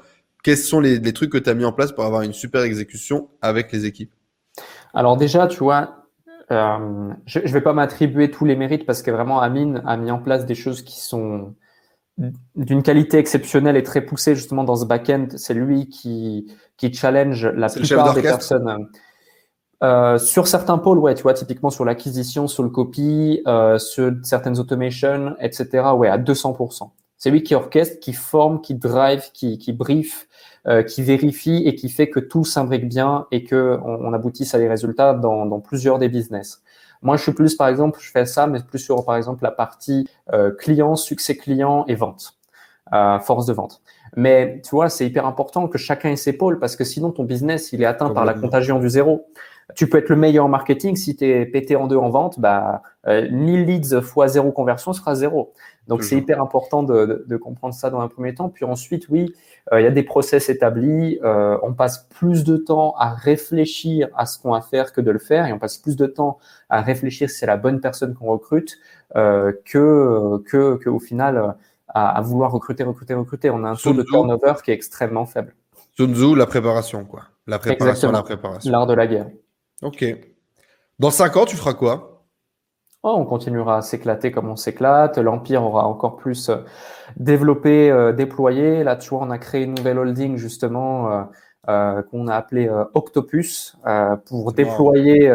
Quels sont les, trucs que tu as mis en place pour avoir une super exécution avec les équipes? Alors déjà, tu vois, euh, je ne vais pas m'attribuer tous les mérites parce que vraiment Amine a mis en place des choses qui sont d'une qualité exceptionnelle et très poussée justement dans ce back-end. C'est lui qui, qui challenge la plupart des personnes. Euh, sur certains pôles, ouais, tu vois, typiquement sur l'acquisition, sur le copy, euh, sur certaines automations, etc., ouais, à 200%. C'est lui qui orchestre, qui forme, qui drive, qui, qui brief, qui vérifie et qui fait que tout s'imbrique bien et que on, aboutisse à des résultats dans, dans, plusieurs des business. Moi, je suis plus, par exemple, je fais ça, mais plus sur, par exemple, la partie euh, client, succès client et vente, euh, force de vente. Mais tu vois, c'est hyper important que chacun ait ses pôles parce que sinon, ton business, il est atteint par la contagion du zéro. Tu peux être le meilleur en marketing, si tu es pété en deux en vente, bah, euh, 1000 leads fois zéro conversion sera zéro. Donc c'est hyper important de, de, comprendre ça dans un premier temps. Puis ensuite, oui, euh, il y a des process établis. Euh, on passe plus de temps à réfléchir à ce qu'on va faire que de le faire, et on passe plus de temps à réfléchir si c'est la bonne personne qu'on recrute euh, que, que, que au final à, à, vouloir recruter, recruter, recruter. On a un taux de turnover qui est extrêmement faible. Sun Tzu, la préparation, quoi. La préparation, la préparation. L'art de la guerre. Ok. Dans cinq ans, tu feras quoi? Oh, On continuera à s'éclater comme on s'éclate. L'Empire aura encore plus euh, développé, euh, déployé. Là, tu vois, on a créé une nouvelle holding, justement, euh, qu'on a appelé Octopus, pour déployer,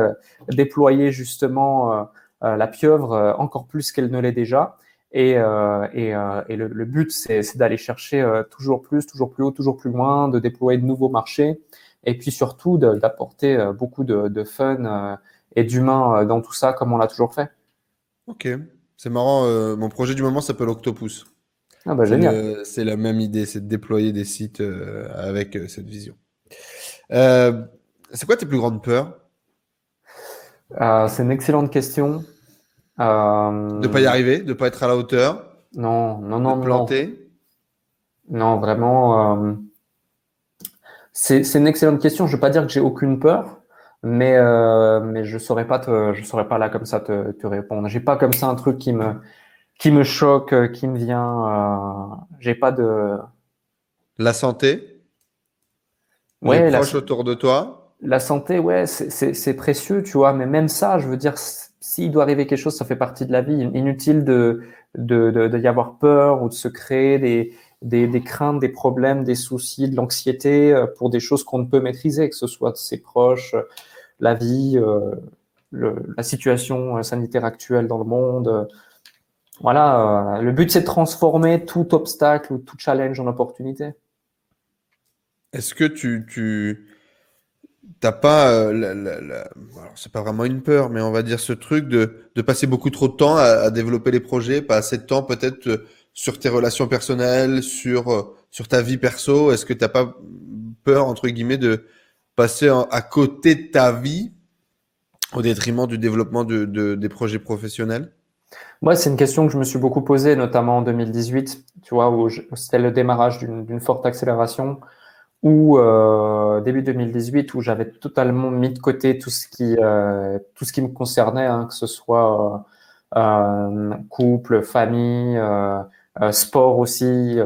déployer justement la pieuvre encore plus qu'elle ne l'est déjà. Et, et, et le, le, but, c'est d'aller chercher toujours plus, toujours plus haut, toujours plus loin, de déployer de nouveaux marchés et puis surtout d'apporter beaucoup de, fun euh, et d'humain dans tout ça comme on l'a toujours fait. Ok, c'est marrant. mon projet du moment s'appelle Octopus. Ah bah génial. C'est la même idée, c'est de déployer des sites avec cette vision. c'est quoi tes plus grandes peurs? C'est une excellente question. De pas y arriver, de pas être à la hauteur? Non, non, non, de planter? Non, non vraiment. C'est une excellente question. Je ne veux pas dire que j'ai aucune peur, mais, euh, mais je ne saurais, pas je saurais pas là comme ça te, te répondre. J'ai pas comme ça un truc qui me, qui me choque, euh, qui me vient. Euh, j'ai pas de. La santé? Ouais, Les proches autour de toi? La santé, ouais, c'est précieux, tu vois. Mais même ça, je veux dire, s'il doit arriver quelque chose, ça fait partie de la vie. Inutile de, de, de, de y avoir peur ou de se créer des des, craintes, des problèmes, des soucis, de l'anxiété euh, pour des choses qu'on ne peut maîtriser, que ce soit ses proches, euh, la vie, euh, la situation sanitaire actuelle dans le monde. Voilà, le but c'est de transformer tout obstacle ou tout challenge en opportunité. Est-ce que tu, tu t'as pas, c'est pas vraiment une peur, mais on va dire ce truc de, de passer beaucoup trop de temps à, à développer les projets, pas assez de temps peut-être sur tes relations personnelles, sur, euh, sur ta vie perso Est-ce que tu n'as pas peur, entre guillemets, de passer à côté de ta vie au détriment du développement de, des projets professionnels? Moi, c'est une question que je me suis beaucoup posée, notamment en 2018, tu vois, où c'était le démarrage d'une forte accélération, ou euh, début 2018 où j'avais totalement mis de côté tout ce qui euh, tout ce qui me concernait, hein, que ce soit couple, famille, sport aussi.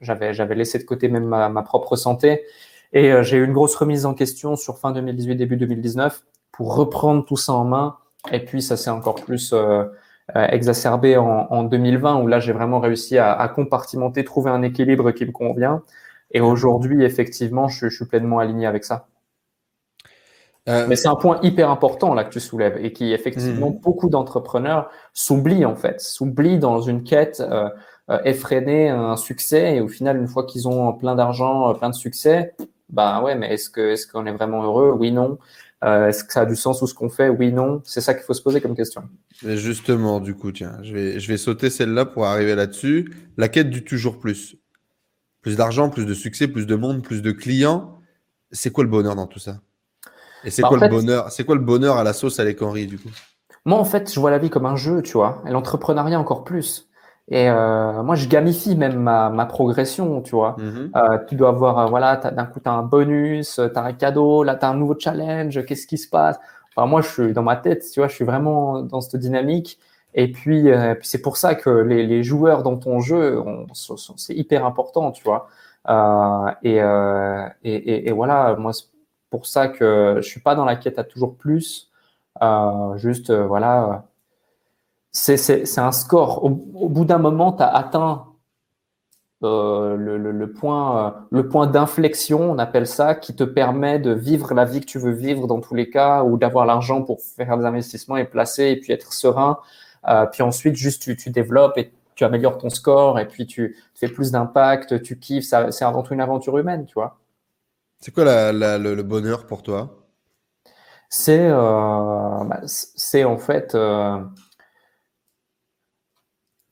j'avais j'avais laissé de côté même ma, propre santé et j'ai eu une grosse remise en question sur fin 2018 début 2019 pour reprendre tout ça en main. Et puis ça s'est encore plus exacerbé en, en, 2020 où là j'ai vraiment réussi à, à compartimenter, trouver un équilibre qui me convient. Et aujourd'hui, effectivement, je, suis pleinement aligné avec ça. Euh, Mais c'est un point hyper important là que tu soulèves et qui effectivement mhm. beaucoup d'entrepreneurs s'oublient en fait, s'oublient dans une quête euh, euh, effrénée, un succès et au final une fois qu'ils ont plein d'argent, plein de succès, bah ouais, mais est-ce que est-ce qu'on est vraiment heureux? Oui, non. est-ce que ça a du sens ou ce qu'on fait? Oui, non. C'est ça qu'il faut se poser comme question. Justement, du coup, tiens, je vais je vais sauter celle-là pour arriver là-dessus. La quête du toujours plus plus d'argent, plus de succès, plus de monde, plus de clients. C'est quoi le bonheur dans tout ça? Et c'est bah, quoi le bonheur C'est quoi le bonheur à la sauce à Henry du coup? Moi, en fait, je vois la vie comme un jeu, tu vois, et l'entrepreneuriat encore plus. Et euh, moi, je gamifie même ma, ma progression, tu vois. Mm-hmm. euh, tu dois avoir, euh, voilà, d'un coup, tu as un bonus, tu as un cadeau, là, tu as un nouveau challenge, qu'est-ce qui se passe? Enfin, moi, je suis dans ma tête, tu vois, je suis vraiment dans cette dynamique. Et puis, euh, puis c'est pour ça que les, les, joueurs dans ton jeu, c'est hyper important, tu vois. Euh, et, euh, et, et, voilà, moi, c'est pour ça que je suis pas dans la quête à toujours plus. Euh, juste, euh, voilà, c'est un score. Au, bout d'un moment, tu as atteint le, le, point, le point d'inflexion, on appelle ça, qui te permet de vivre la vie que tu veux vivre dans tous les cas, ou d'avoir l'argent pour faire des investissements et placer, et puis être serein. Euh, puis ensuite, juste tu, tu, développes et tu améliores ton score et puis tu fais plus d'impact, tu kiffes. C'est avant tout une aventure humaine, tu vois. C'est quoi le, bonheur pour toi? C'est euh, bah, en fait euh,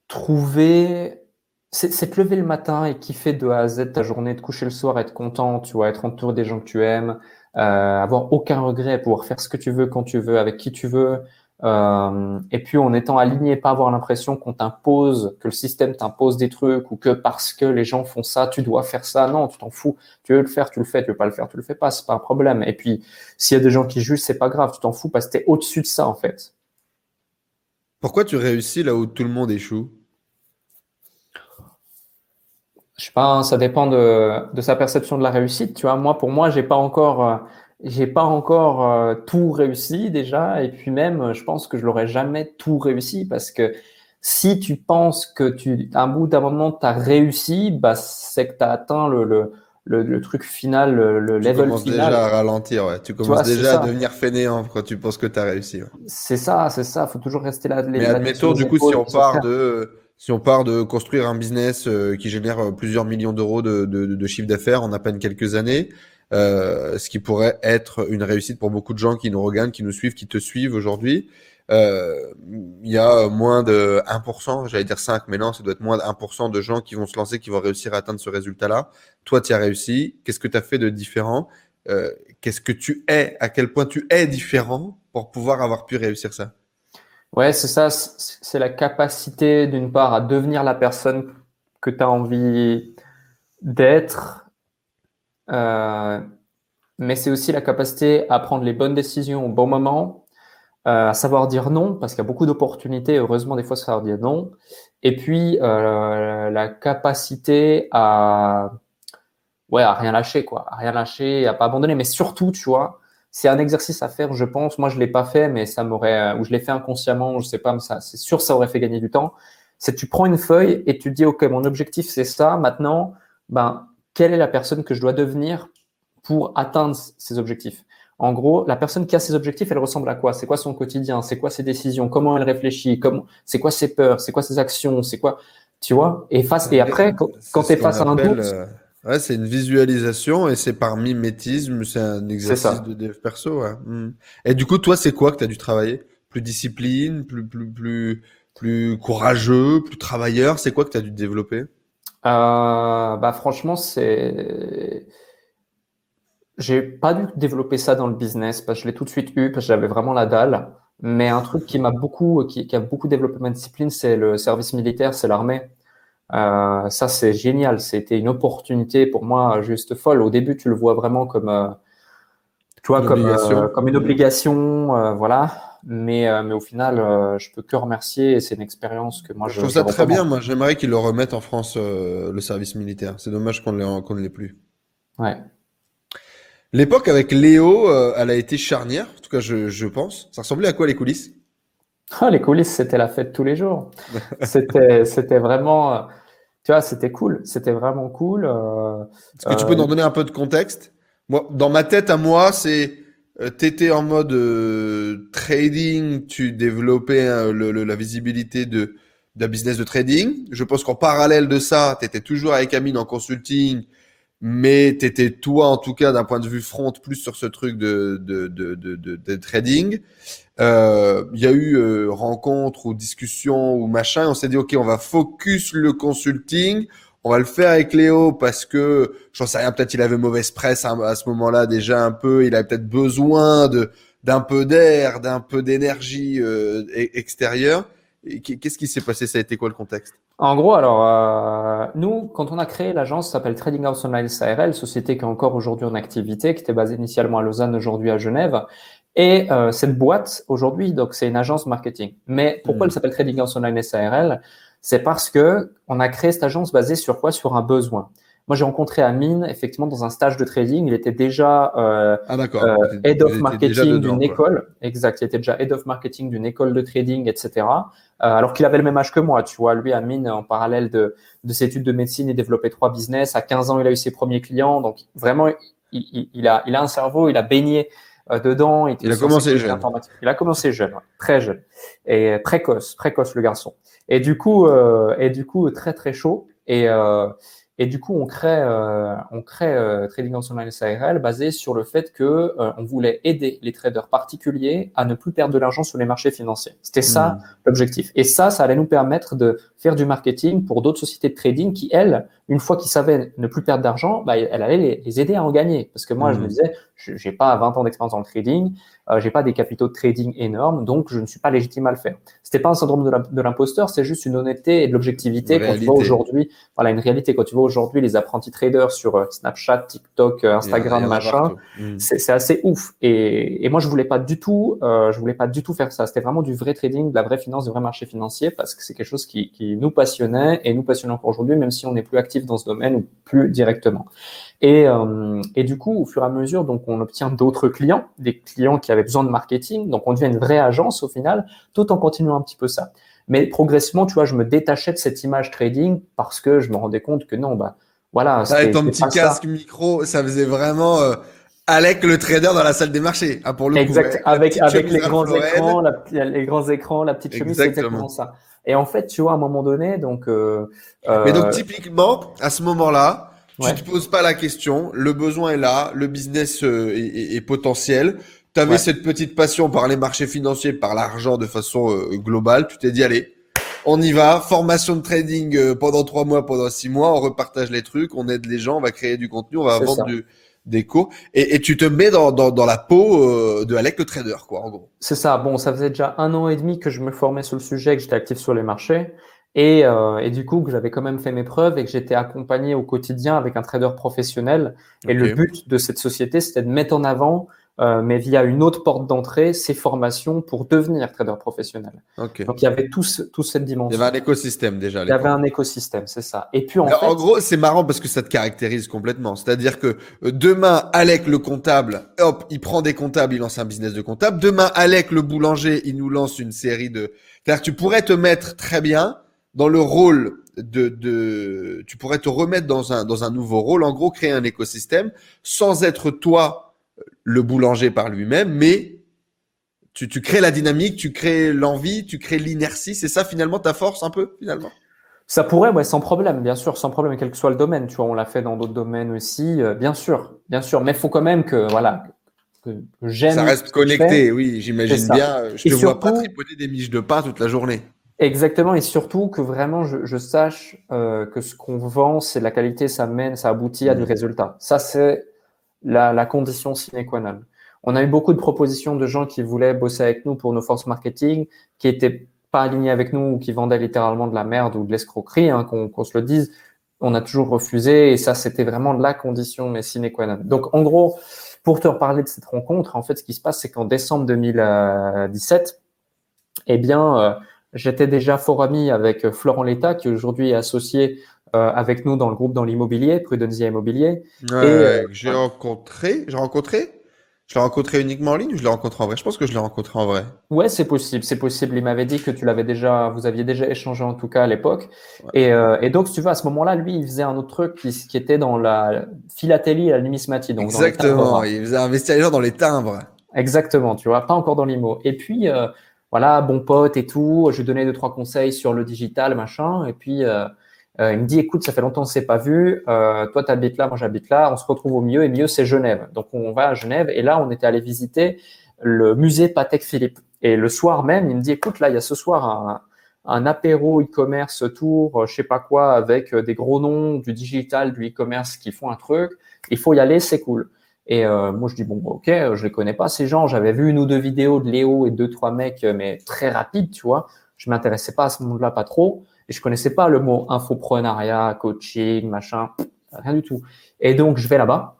trouver. C'est te lever le matin et kiffer de A à Z ta journée, de coucher le soir, être content, être entouré des gens que tu aimes, euh, avoir aucun regret, pouvoir faire ce que tu veux quand tu veux, avec qui tu veux, euh, et puis en étant aligné, pas avoir l'impression qu'on t'impose, que le système t'impose des trucs ou que parce que les gens font ça, tu dois faire ça. Non, tu t'en fous. Tu veux le faire, tu le fais. Tu veux pas le faire, tu le fais pas. C'est pas un problème. Et puis s'il y a des gens qui jugent, c'est pas grave. Tu t'en fous parce que t'es au-dessus de ça en fait. Pourquoi tu réussis là où tout le monde échoue? Je sais pas. Hein, ça dépend de, de, sa perception de la réussite. Tu vois, moi pour moi, j'ai pas encore euh, j'ai pas encore euh, tout réussi déjà, et puis même, je pense que je l'aurais jamais tout réussi parce que si tu penses que tu, à un bout d'un moment, tu as réussi, bah, c'est que tu as atteint le, le, le, truc final, le, level final. Tu commences déjà à ralentir, ouais. Tu commences déjà à devenir fainéant quand tu penses que tu as réussi. C'est ça, c'est ça. faut toujours rester là. Mais admettons, du coup, si on part de, si on part de construire un business euh, qui génère euh, plusieurs millions d'euros de, de, de chiffre d'affaires en à peine quelques années, euh, ce qui pourrait être une réussite pour beaucoup de gens qui nous regardent, qui nous suivent, qui te suivent aujourd'hui. Euh, il y a moins de 1%, j'allais dire 5, mais non, ça doit être moins de 1% de gens qui vont se lancer, qui vont réussir à atteindre ce résultat-là. Toi, tu as réussi. Qu'est-ce que tu as fait de différent? Euh, Qu'est-ce que tu es? À quel point tu es différent pour pouvoir avoir pu réussir ça? Ouais, c'est ça. C'est la capacité, d'une part, à devenir la personne que tu as envie d'être euh, mais c'est aussi la capacité à prendre les bonnes décisions au bon moment, euh, à savoir dire non, parce qu'il y a beaucoup d'opportunités, heureusement des fois savoir dire non, et puis euh, la capacité à ouais à rien lâcher quoi, à rien lâcher, à pas abandonner, mais surtout tu vois, c'est un exercice à faire, je pense. Moi je l'ai pas fait, mais ça m'aurait ou je l'ai fait inconsciemment, je sais pas, mais ça c'est sûr ça aurait fait gagner du temps. C'est tu prends une feuille et tu dis ok mon objectif c'est ça, maintenant ben quelle est la personne que je dois devenir pour atteindre ces objectifs? En gros, la personne qui a ses objectifs, elle ressemble à quoi? C'est quoi son quotidien? C'est quoi ses décisions? Comment elle réfléchit? Comment C'est quoi ses peurs? C'est quoi ses actions? C'est quoi Tu vois? Et face et après, quand, tu es face à un doute, euh, ouais, c'est une visualisation et c'est par mimétisme, c'est un exercice de dev perso. Hmm. Et du coup, toi, c'est quoi que tu as dû travailler? Plus discipline, plus plus plus plus courageux, plus travailleur. C'est quoi que tu as dû développer? Euh, bah franchement, c'est. J'ai pas dû développer ça dans le business parce que je l'ai tout de suite eu parce que j'avais vraiment la dalle. Mais un truc qui m'a beaucoup, qui, qui, a beaucoup développé ma discipline, c'est le service militaire, c'est l'armée. Euh, ça, c'est génial. C'était une opportunité pour moi juste folle. Au début, tu le vois vraiment comme, euh, tu vois, comme, euh, comme une obligation, voilà. Mais, mais au final, je peux que remercier. Et c'est une expérience que moi je. Je trouve ça très bien. Moi, j'aimerais qu'ils le remettent en France le service militaire. C'est dommage qu'on ne l'ait plus. Ouais. L'époque avec Léo, elle a été charnière. En tout cas, je, je pense. Ça ressemblait à quoi les coulisses? Ah, les coulisses, c'était la fête tous les jours. c'était, c'était vraiment, tu vois, c'était cool. C'était vraiment cool. Euh, Est-ce que tu peux nous donner un peu de contexte? Moi, dans ma tête à moi, c'est euh, tu étais en mode euh, trading, tu développais la visibilité de d'un business de trading. Je pense qu'en parallèle de ça, tu étais toujours avec Amine en consulting, mais tu étais toi, en tout cas, d'un point de vue front, plus sur ce truc de trading. Euh, il y a eu euh, rencontre ou discussion ou machin. On s'est dit, OK, on va focus le consulting. On va le faire avec Léo parce que, j'en sais rien, peut-être il avait mauvaise presse à, à ce moment-là déjà un peu. Il avait peut-être besoin de d'un peu d'air, d'un peu d'énergie euh, e-, extérieure. Qu'est-ce qui s'est passé? Ça a été quoi le contexte? En gros, alors, euh, nous, quand on a créé l'agence, s'appelle Trading House Online SARL, société qui est encore aujourd'hui en activité, qui était basée initialement à Lausanne, aujourd'hui à Genève. Et euh, cette boîte, aujourd'hui, donc c'est une agence marketing. Mais pourquoi elle hmm. s'appelle Trading House Online SARL C'est parce que on a créé cette agence basée sur quoi? Sur un besoin. Moi, j'ai rencontré Amine, effectivement, dans un stage de trading. Il était déjà euh, ah, euh, head of marketing d'une école. Exact. Il était déjà head of marketing d'une école de trading, etc. Euh, alors qu'il avait le même âge que moi. Tu vois, lui, Amine, en parallèle de, de ses études de médecine, il développait trois business. À 15 ans, il a eu ses premiers clients. Donc, vraiment, il, il, a, il a un cerveau, il a baigné dedans. Il, il a commencé jeune. Il a commencé jeune, très jeune. Et précoce, précoce, le garçon. Et du coup, euh, et du coup, très, très chaud. Et, euh, et du coup, on crée, euh, on crée euh, Trading Online SARL basé sur le fait que euh, on voulait aider les traders particuliers à ne plus perdre de l'argent sur les marchés financiers. C'était ça hmm. l'objectif. Et ça, ça allait nous permettre de faire du marketing pour d'autres sociétés de trading qui, elles, une fois qu'ils savaient ne plus perdre d'argent, bah, elle allait les, aider à en gagner. Parce que moi, je me hmm. Disais, j'ai pas 20 ans d'expérience dans le trading, euh, j'ai pas des capitaux de trading énormes, donc je ne suis pas légitime à le faire. C'était pas un syndrome de l'imposteur, c'est juste une honnêteté et de l'objectivité quand tu vois aujourd'hui, voilà, une réalité quand tu vois aujourd'hui les apprentis traders sur euh, Snapchat, TikTok, euh, Instagram, machin, hmm. c'est assez ouf. Et, et, moi, je voulais pas du tout, euh, je voulais pas du tout faire ça. C'était vraiment du vrai trading, de la vraie finance, du vrai marché financier, parce que c'est quelque chose qui, qui nous passionnait et nous passionne encore aujourd'hui, même si on n'est plus actif dans ce domaine ou plus directement. Et, euh, et, du coup, au fur et à mesure, donc on obtient d'autres clients, des clients qui avaient besoin de marketing. Donc on devient une vraie agence au final, tout en continuant un petit peu ça. Mais progressivement, tu vois, je me détachais de cette image trading parce que je me rendais compte que non, bah voilà. Avec ton petit casque micro, ça faisait vraiment. Euh... Alec le trader dans la salle des marchés, hein, pour le exact. avec avec les grands écrans, la, les grands écrans, la petite chemise, c'est exactement ça. Et en fait, tu vois, à un moment donné, donc. Euh, Mais donc euh, typiquement, à ce moment-là, tu te poses pas la question, le besoin est là, le business euh, est, potentiel. Tu avais cette petite passion par les marchés financiers, par l'argent de façon euh, globale. Tu t'es dit, allez, on y va. Formation de trading euh, pendant trois mois, pendant six mois. On repartage les trucs, on aide les gens, on va créer du contenu, on va vendre du, des cours. Et, et, tu te mets dans, dans, dans la peau de Alec le trader, quoi, en gros. C'est ça. Bon, ça faisait déjà un an et demi que je me formais sur le sujet, que j'étais actif sur les marchés. Et, euh, et, du coup, que j'avais quand même fait mes preuves et que j'étais accompagné au quotidien avec un trader professionnel. Et le but de cette société, c'était de mettre en avant, euh, mais via une autre porte d'entrée, ces formations pour devenir trader professionnel. Donc il y avait tout, tout cette dimension. Il y avait un écosystème déjà. Il y avait un écosystème, c'est ça. Et puis en, fait... en gros, c'est marrant parce que ça te caractérise complètement. C'est-à-dire que euh, demain, Alec le comptable, hop, il prend des comptables, il lance un business de comptable. Demain, Alec le boulanger, il nous lance une série de. C'est-à-dire que tu pourrais te mettre très bien dans le rôle de, de, tu pourrais te remettre dans un, dans un nouveau rôle, en gros, créer un écosystème sans être toi le boulanger par lui-même, mais tu, tu crées la dynamique, tu crées l'envie, tu crées l'inertie. C'est ça finalement ta force un peu finalement? Ça pourrait, ouais, sans problème, bien sûr, sans problème, quel que soit le domaine. Tu vois, on l'a fait dans d'autres domaines aussi, euh, bien sûr, bien sûr. Mais il faut quand même que, voilà, que, j'aime. Ça reste connecté, oui, j'imagine bien. Je te vois pas tripoter des miches de pain toute la journée. Exactement, et surtout que vraiment je, je sache euh, que ce qu'on vend, c'est la qualité, ça mène, ça aboutit à du mmh. résultat. Ça, c'est la, la, condition sine qua non. On a eu beaucoup de propositions de gens qui voulaient bosser avec nous pour nos forces marketing, qui étaient pas alignés avec nous ou qui vendaient littéralement de la merde ou de l'escroquerie, hein, qu'on se le dise, on a toujours refusé et ça, c'était vraiment la condition mais sine qua non. Donc, en gros, pour te reparler de cette rencontre, en fait, ce qui se passe, c'est qu'en décembre 2017, eh bien, euh, j'étais déjà fort ami avec Florent Létat, qui aujourd'hui est associé euh, avec nous dans le groupe dans l'immobilier, Prudensia Immobilier. Euh, j'ai rencontré, j'ai rencontré? Je l'ai rencontré uniquement en ligne ou je l'ai rencontré en vrai? Je pense que je l'ai rencontré en vrai. Ouais, c'est possible, c'est possible. Il m'avait dit que tu l'avais déjà, vous aviez déjà échangé en tout cas à l'époque. Et, euh, et, donc, si tu veux, à ce moment-là, lui, il faisait un autre truc qui, qui était dans la philatélie et la numismatie. Donc Exactement, il faisait investir les gens dans les timbres. Exactement, tu vois, pas encore dans l'IMO. Et puis, euh, voilà, bon pote et tout, je lui donnais deux, trois conseils sur le digital, machin. Et puis, euh, euh, il me dit, écoute, ça fait longtemps qu'on s'est pas vu. Euh, toi, tu habites là, moi j'habite là. On se retrouve au milieu et mieux, c'est Genève. Donc on va à Genève et là, on était allé visiter le musée Patek Philippe. Et le soir même, il me dit, écoute, là, il y a ce soir un, un apéro e-commerce tour, je sais pas quoi, avec des gros noms du digital, du e-commerce qui font un truc. Il faut y aller, c'est cool. Et euh, moi, je dis bon, ok, je les connais pas ces gens. J'avais vu une ou deux vidéos de Léo et deux trois mecs, mais très rapides, tu vois. Je m'intéressais pas à ce monde-là, pas trop. Et je connaissais pas le mot infoprenariat, coaching, machin, rien du tout. Et donc, je vais là-bas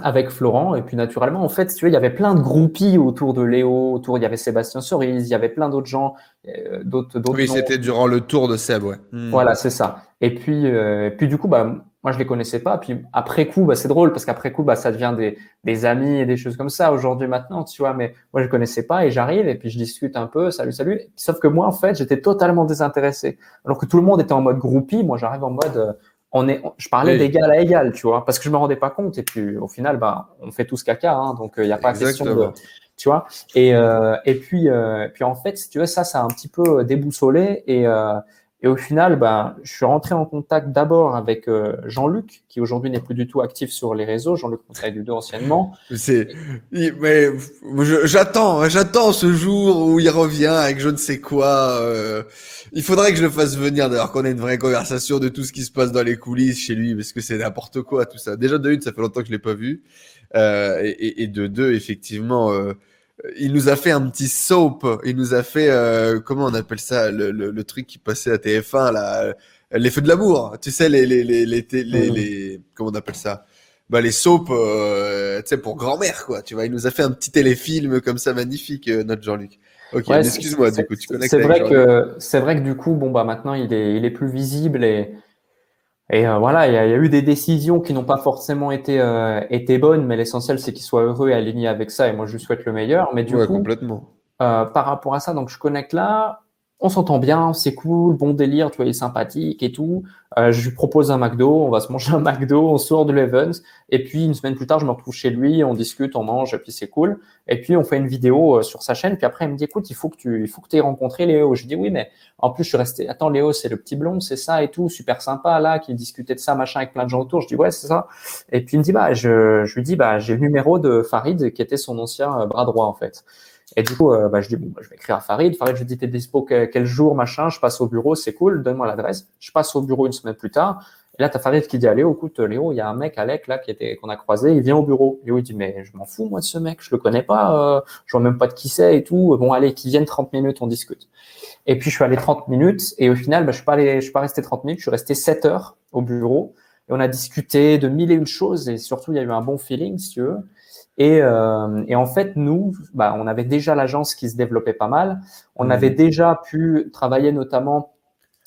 avec Florent. Et puis, naturellement, en fait, tu vois, il y avait plein de groupies autour de Léo, autour, il y avait Sébastien Cerise, il y avait plein d'autres gens, euh, d'autres, d'autres. Oui, c'était durant le tour de Seb, ouais. Hmm. Voilà, c'est ça. Et puis, euh, puis du coup, bah, moi, je les connaissais pas. Puis après coup, bah, c'est drôle parce qu'après coup, bah, ça devient des, des amis et des choses comme ça aujourd'hui, maintenant, tu vois. Mais moi, je connaissais pas et j'arrive et puis je discute un peu, salut, salut. Sauf que moi, en fait, j'étais totalement désintéressé. Alors que tout le monde était en mode groupie, moi, j'arrive en mode, euh, on est, je parlais d'égal à égal, tu vois, parce que je me rendais pas compte. Et puis, au final, bah, on fait tous caca, hein, donc il euh, n'y a pas question de, tu vois. Et, euh, et puis, euh, puis en fait, si tu veux, ça, ça a un petit peu déboussolé et et au final, ben, je suis rentré en contact d'abord avec euh, Jean-Luc, qui aujourd'hui n'est plus du tout actif sur les réseaux. Jean-Luc du deux anciennement. C'est, mais j'attends, j'attends ce jour où il revient avec je ne sais quoi. Euh, il faudrait que je le fasse venir d'ailleurs qu'on ait une vraie conversation de tout ce qui se passe dans les coulisses chez lui, parce que c'est n'importe quoi tout ça. Déjà de une, ça fait longtemps que je l'ai pas vu, euh, et, et, de deux, effectivement. Euh, il nous a fait un petit soap. Il nous a fait, euh, comment on appelle ça, le, le, le, truc qui passait à TF1, là, les feux de l'amour. Tu sais, les, les, les, les, les, les comment on appelle ça? Bah, les soaps, euh, tu sais, pour grand-mère, quoi. Tu vois, il nous a fait un petit téléfilm comme ça, magnifique, euh, notre Jean-Luc. Ok, excuse-moi, du coup, tu connais. C'est vrai que, c'est vrai que du coup, bon, bah, maintenant, il est, il est plus visible et, et euh, voilà, il y, a, eu des décisions qui n'ont pas forcément été, euh, été bonnes, mais l'essentiel, c'est qu'il soit heureux et aligné avec ça. Et moi, je lui souhaite le meilleur. Mais du coup, complètement. Euh, par rapport à ça, donc je connecte là on s'entend bien, c'est cool, bon délire, tu vois, il est sympathique et tout. Euh, je lui propose un McDo, on va se manger un McDo, on sort de l'Evans. Et puis, une semaine plus tard, je me retrouve chez lui, on discute, on mange, et puis c'est cool. Et puis, on fait une vidéo euh, sur sa chaîne. Puis après, il me dit, écoute, il faut que tu, il faut que aies rencontré Léo. Je dis, oui, mais en plus, je suis resté, attends, Léo, c'est le petit blond, c'est ça et tout, super sympa, là, qui discutait de ça, machin, avec plein de gens autour. Je dis, ouais, c'est ça. Et puis, il me dit, bah, je, je lui dis, bah, j'ai le numéro de Farid, qui était son ancien euh, bras droit, en fait. Et du coup, euh, bah, je dis, bon, bah, je vais écrire à Farid. Farid, je dis, t'es dispo quel, jour, machin, je passe au bureau, c'est cool, donne-moi l'adresse. Je passe au bureau une semaine plus tard. Et là, t'as Farid qui dit, allez, écoute, Léo, il y a un mec, Alec, là, qui était, qu'on a croisé, il vient au bureau. Léo, il dit, mais je m'en fous, moi, de ce mec, je le connais pas, euh, je vois même pas de qui c'est et tout. Bon, allez, qu'il vienne 30 minutes, on discute. Et puis, je suis allé 30 minutes, et au final, bah, je suis pas allé, je suis pas resté 30 minutes, je suis resté 7 heures au bureau. Et on a discuté de mille et une choses, et surtout, il y a eu un bon feeling, si tu veux. Et, euh, et, en fait, nous, bah, on avait déjà l'agence qui se développait pas mal. On mmh. avait déjà pu travailler notamment,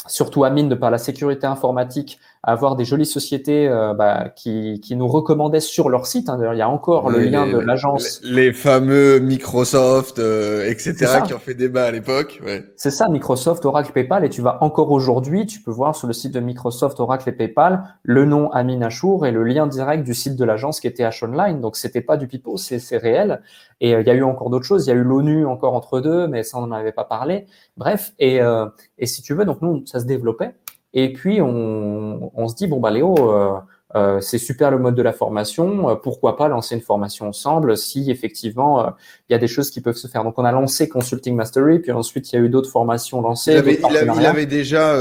surtout Amine, de par la sécurité informatique, avoir des jolies sociétés euh, bah, qui, qui, nous recommandaient sur leur site. Hein. D'ailleurs, il y a encore le lien de l'agence. Les, fameux Microsoft, euh, etc., qui ont fait débat à l'époque. Ouais. C'est ça, Microsoft, Oracle, PayPal. Et tu vas encore aujourd'hui, tu peux voir sur le site de Microsoft, Oracle et PayPal le nom Amin Achour et le lien direct du site de l'agence qui était H Online. Donc, c'était pas du pipeau, c'est réel. Et euh, il y a eu encore d'autres choses. Il y a eu l'ONU encore entre deux, mais ça, on n'en avait pas parlé. Bref, et, euh, et si tu veux, donc nous, ça se développait. Et puis, on, on se dit, bon, bah, Léo, euh, euh, c'est super le mode de la formation. Euh, pourquoi pas lancer une formation ensemble si effectivement il y a des choses qui peuvent se faire. Donc, on a lancé Consulting Mastery, puis ensuite, il y a eu d'autres formations lancées. Il avait, il avait, déjà.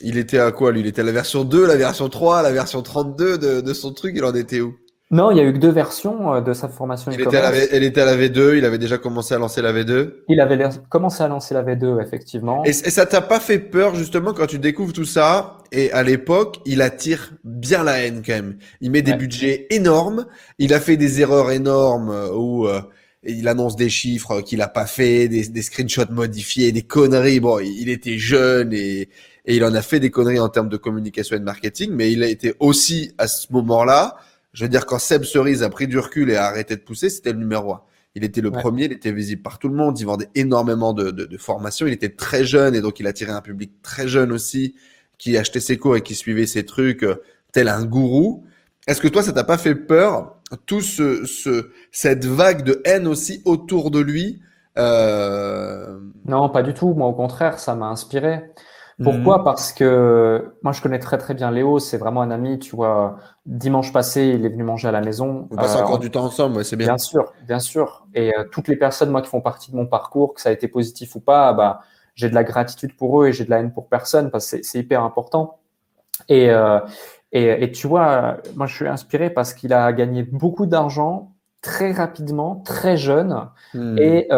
il était à quoi lui? Il était à la version 2, la version 3, la version 32 de, de son truc? Il en était où? Non, il y a eu que deux versions euh, de sa formation il était, à la, elle était à la V2, il avait déjà commencé à lancer la V2 Il avait commencé à lancer la V2, effectivement. Et, et ça t'a pas fait peur, justement, quand tu découvres tout ça? Et à l'époque, il attire bien la haine, quand même. Il met des budgets énormes, il a fait des erreurs énormes euh, où... Euh, il annonce des chiffres qu'il a pas fait, des, des, screenshots modifiés, des conneries. Bon, il était jeune et, et il en a fait des conneries en termes de communication et de marketing, mais il a été aussi à ce moment-là je veux dire, quand Seb Cerise a pris du recul et a arrêté de pousser, c'était le numéro un. Il était le premier, il était visible par tout le monde, il vendait énormément de, de, de formations, il était très jeune et donc il attirait un public très jeune aussi qui achetait ses cours et qui suivait ses trucs euh, tel un gourou. Est-ce que toi, ça t'a pas fait peur, tout ce, ce, cette vague de haine aussi autour de lui euh... Non, pas du tout. Moi, au contraire, ça m'a inspiré. Pourquoi? Mhm. Parce que moi, je connais très très bien Léo. C'est vraiment un ami. Tu vois, dimanche passé, il est venu manger à la maison. On passe encore euh, du temps ensemble, c'est bien. Bien sûr, bien sûr. Et euh, toutes les personnes, moi, qui font partie de mon parcours, que ça a été positif ou pas, bah, j'ai de la gratitude pour eux et j'ai de la haine pour personne parce que c'est hyper important. Et, euh, et, et, tu vois, moi, je suis inspiré parce qu'il a gagné beaucoup d'argent très rapidement, très jeune, hmm. et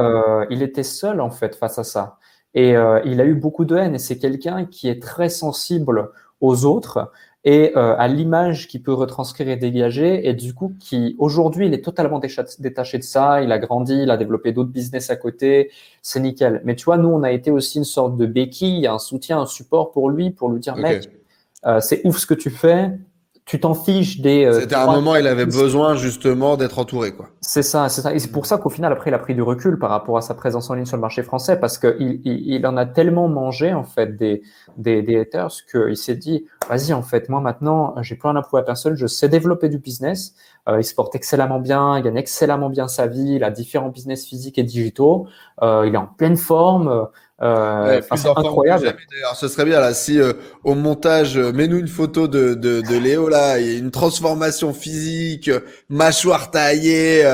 il était seul en fait face à ça. Et euh, il a eu beaucoup de haine. Et c'est quelqu'un qui est très sensible aux autres et euh, à l'image qu'il peut retranscrire et dégager. Et du coup, qui aujourd'hui, il est totalement détaché de ça. Il a grandi, il a développé d'autres business à côté. C'est nickel. Mais tu vois, nous, on a été aussi une sorte de béquille, un soutien, un support pour lui, pour lui dire, mec, euh, c'est ouf ce que tu fais tu t'en fiches des. Euh, C'était un moment, il avait besoin justement d'être entouré, quoi. C'est ça, c'est ça. Et c'est pour ça qu'au final, après, il a pris du recul par rapport à sa présence en ligne sur le marché français, parce qu'il il, il, en a tellement mangé en fait des des, des haters qu'il s'est dit, vas-y, en fait, moi maintenant, j'ai plus rien à prouver à personne, je sais développer du business. Euh, il se porte excellemment bien, il gagne excellemment bien sa vie, il a différents business physiques et digitaux, euh, il est en pleine forme. Euh, c'est incroyable. ce serait bien là si euh, au montage, euh, mets-nous une photo de, de, de Léo là, il y a une transformation physique, mâchoire taillée,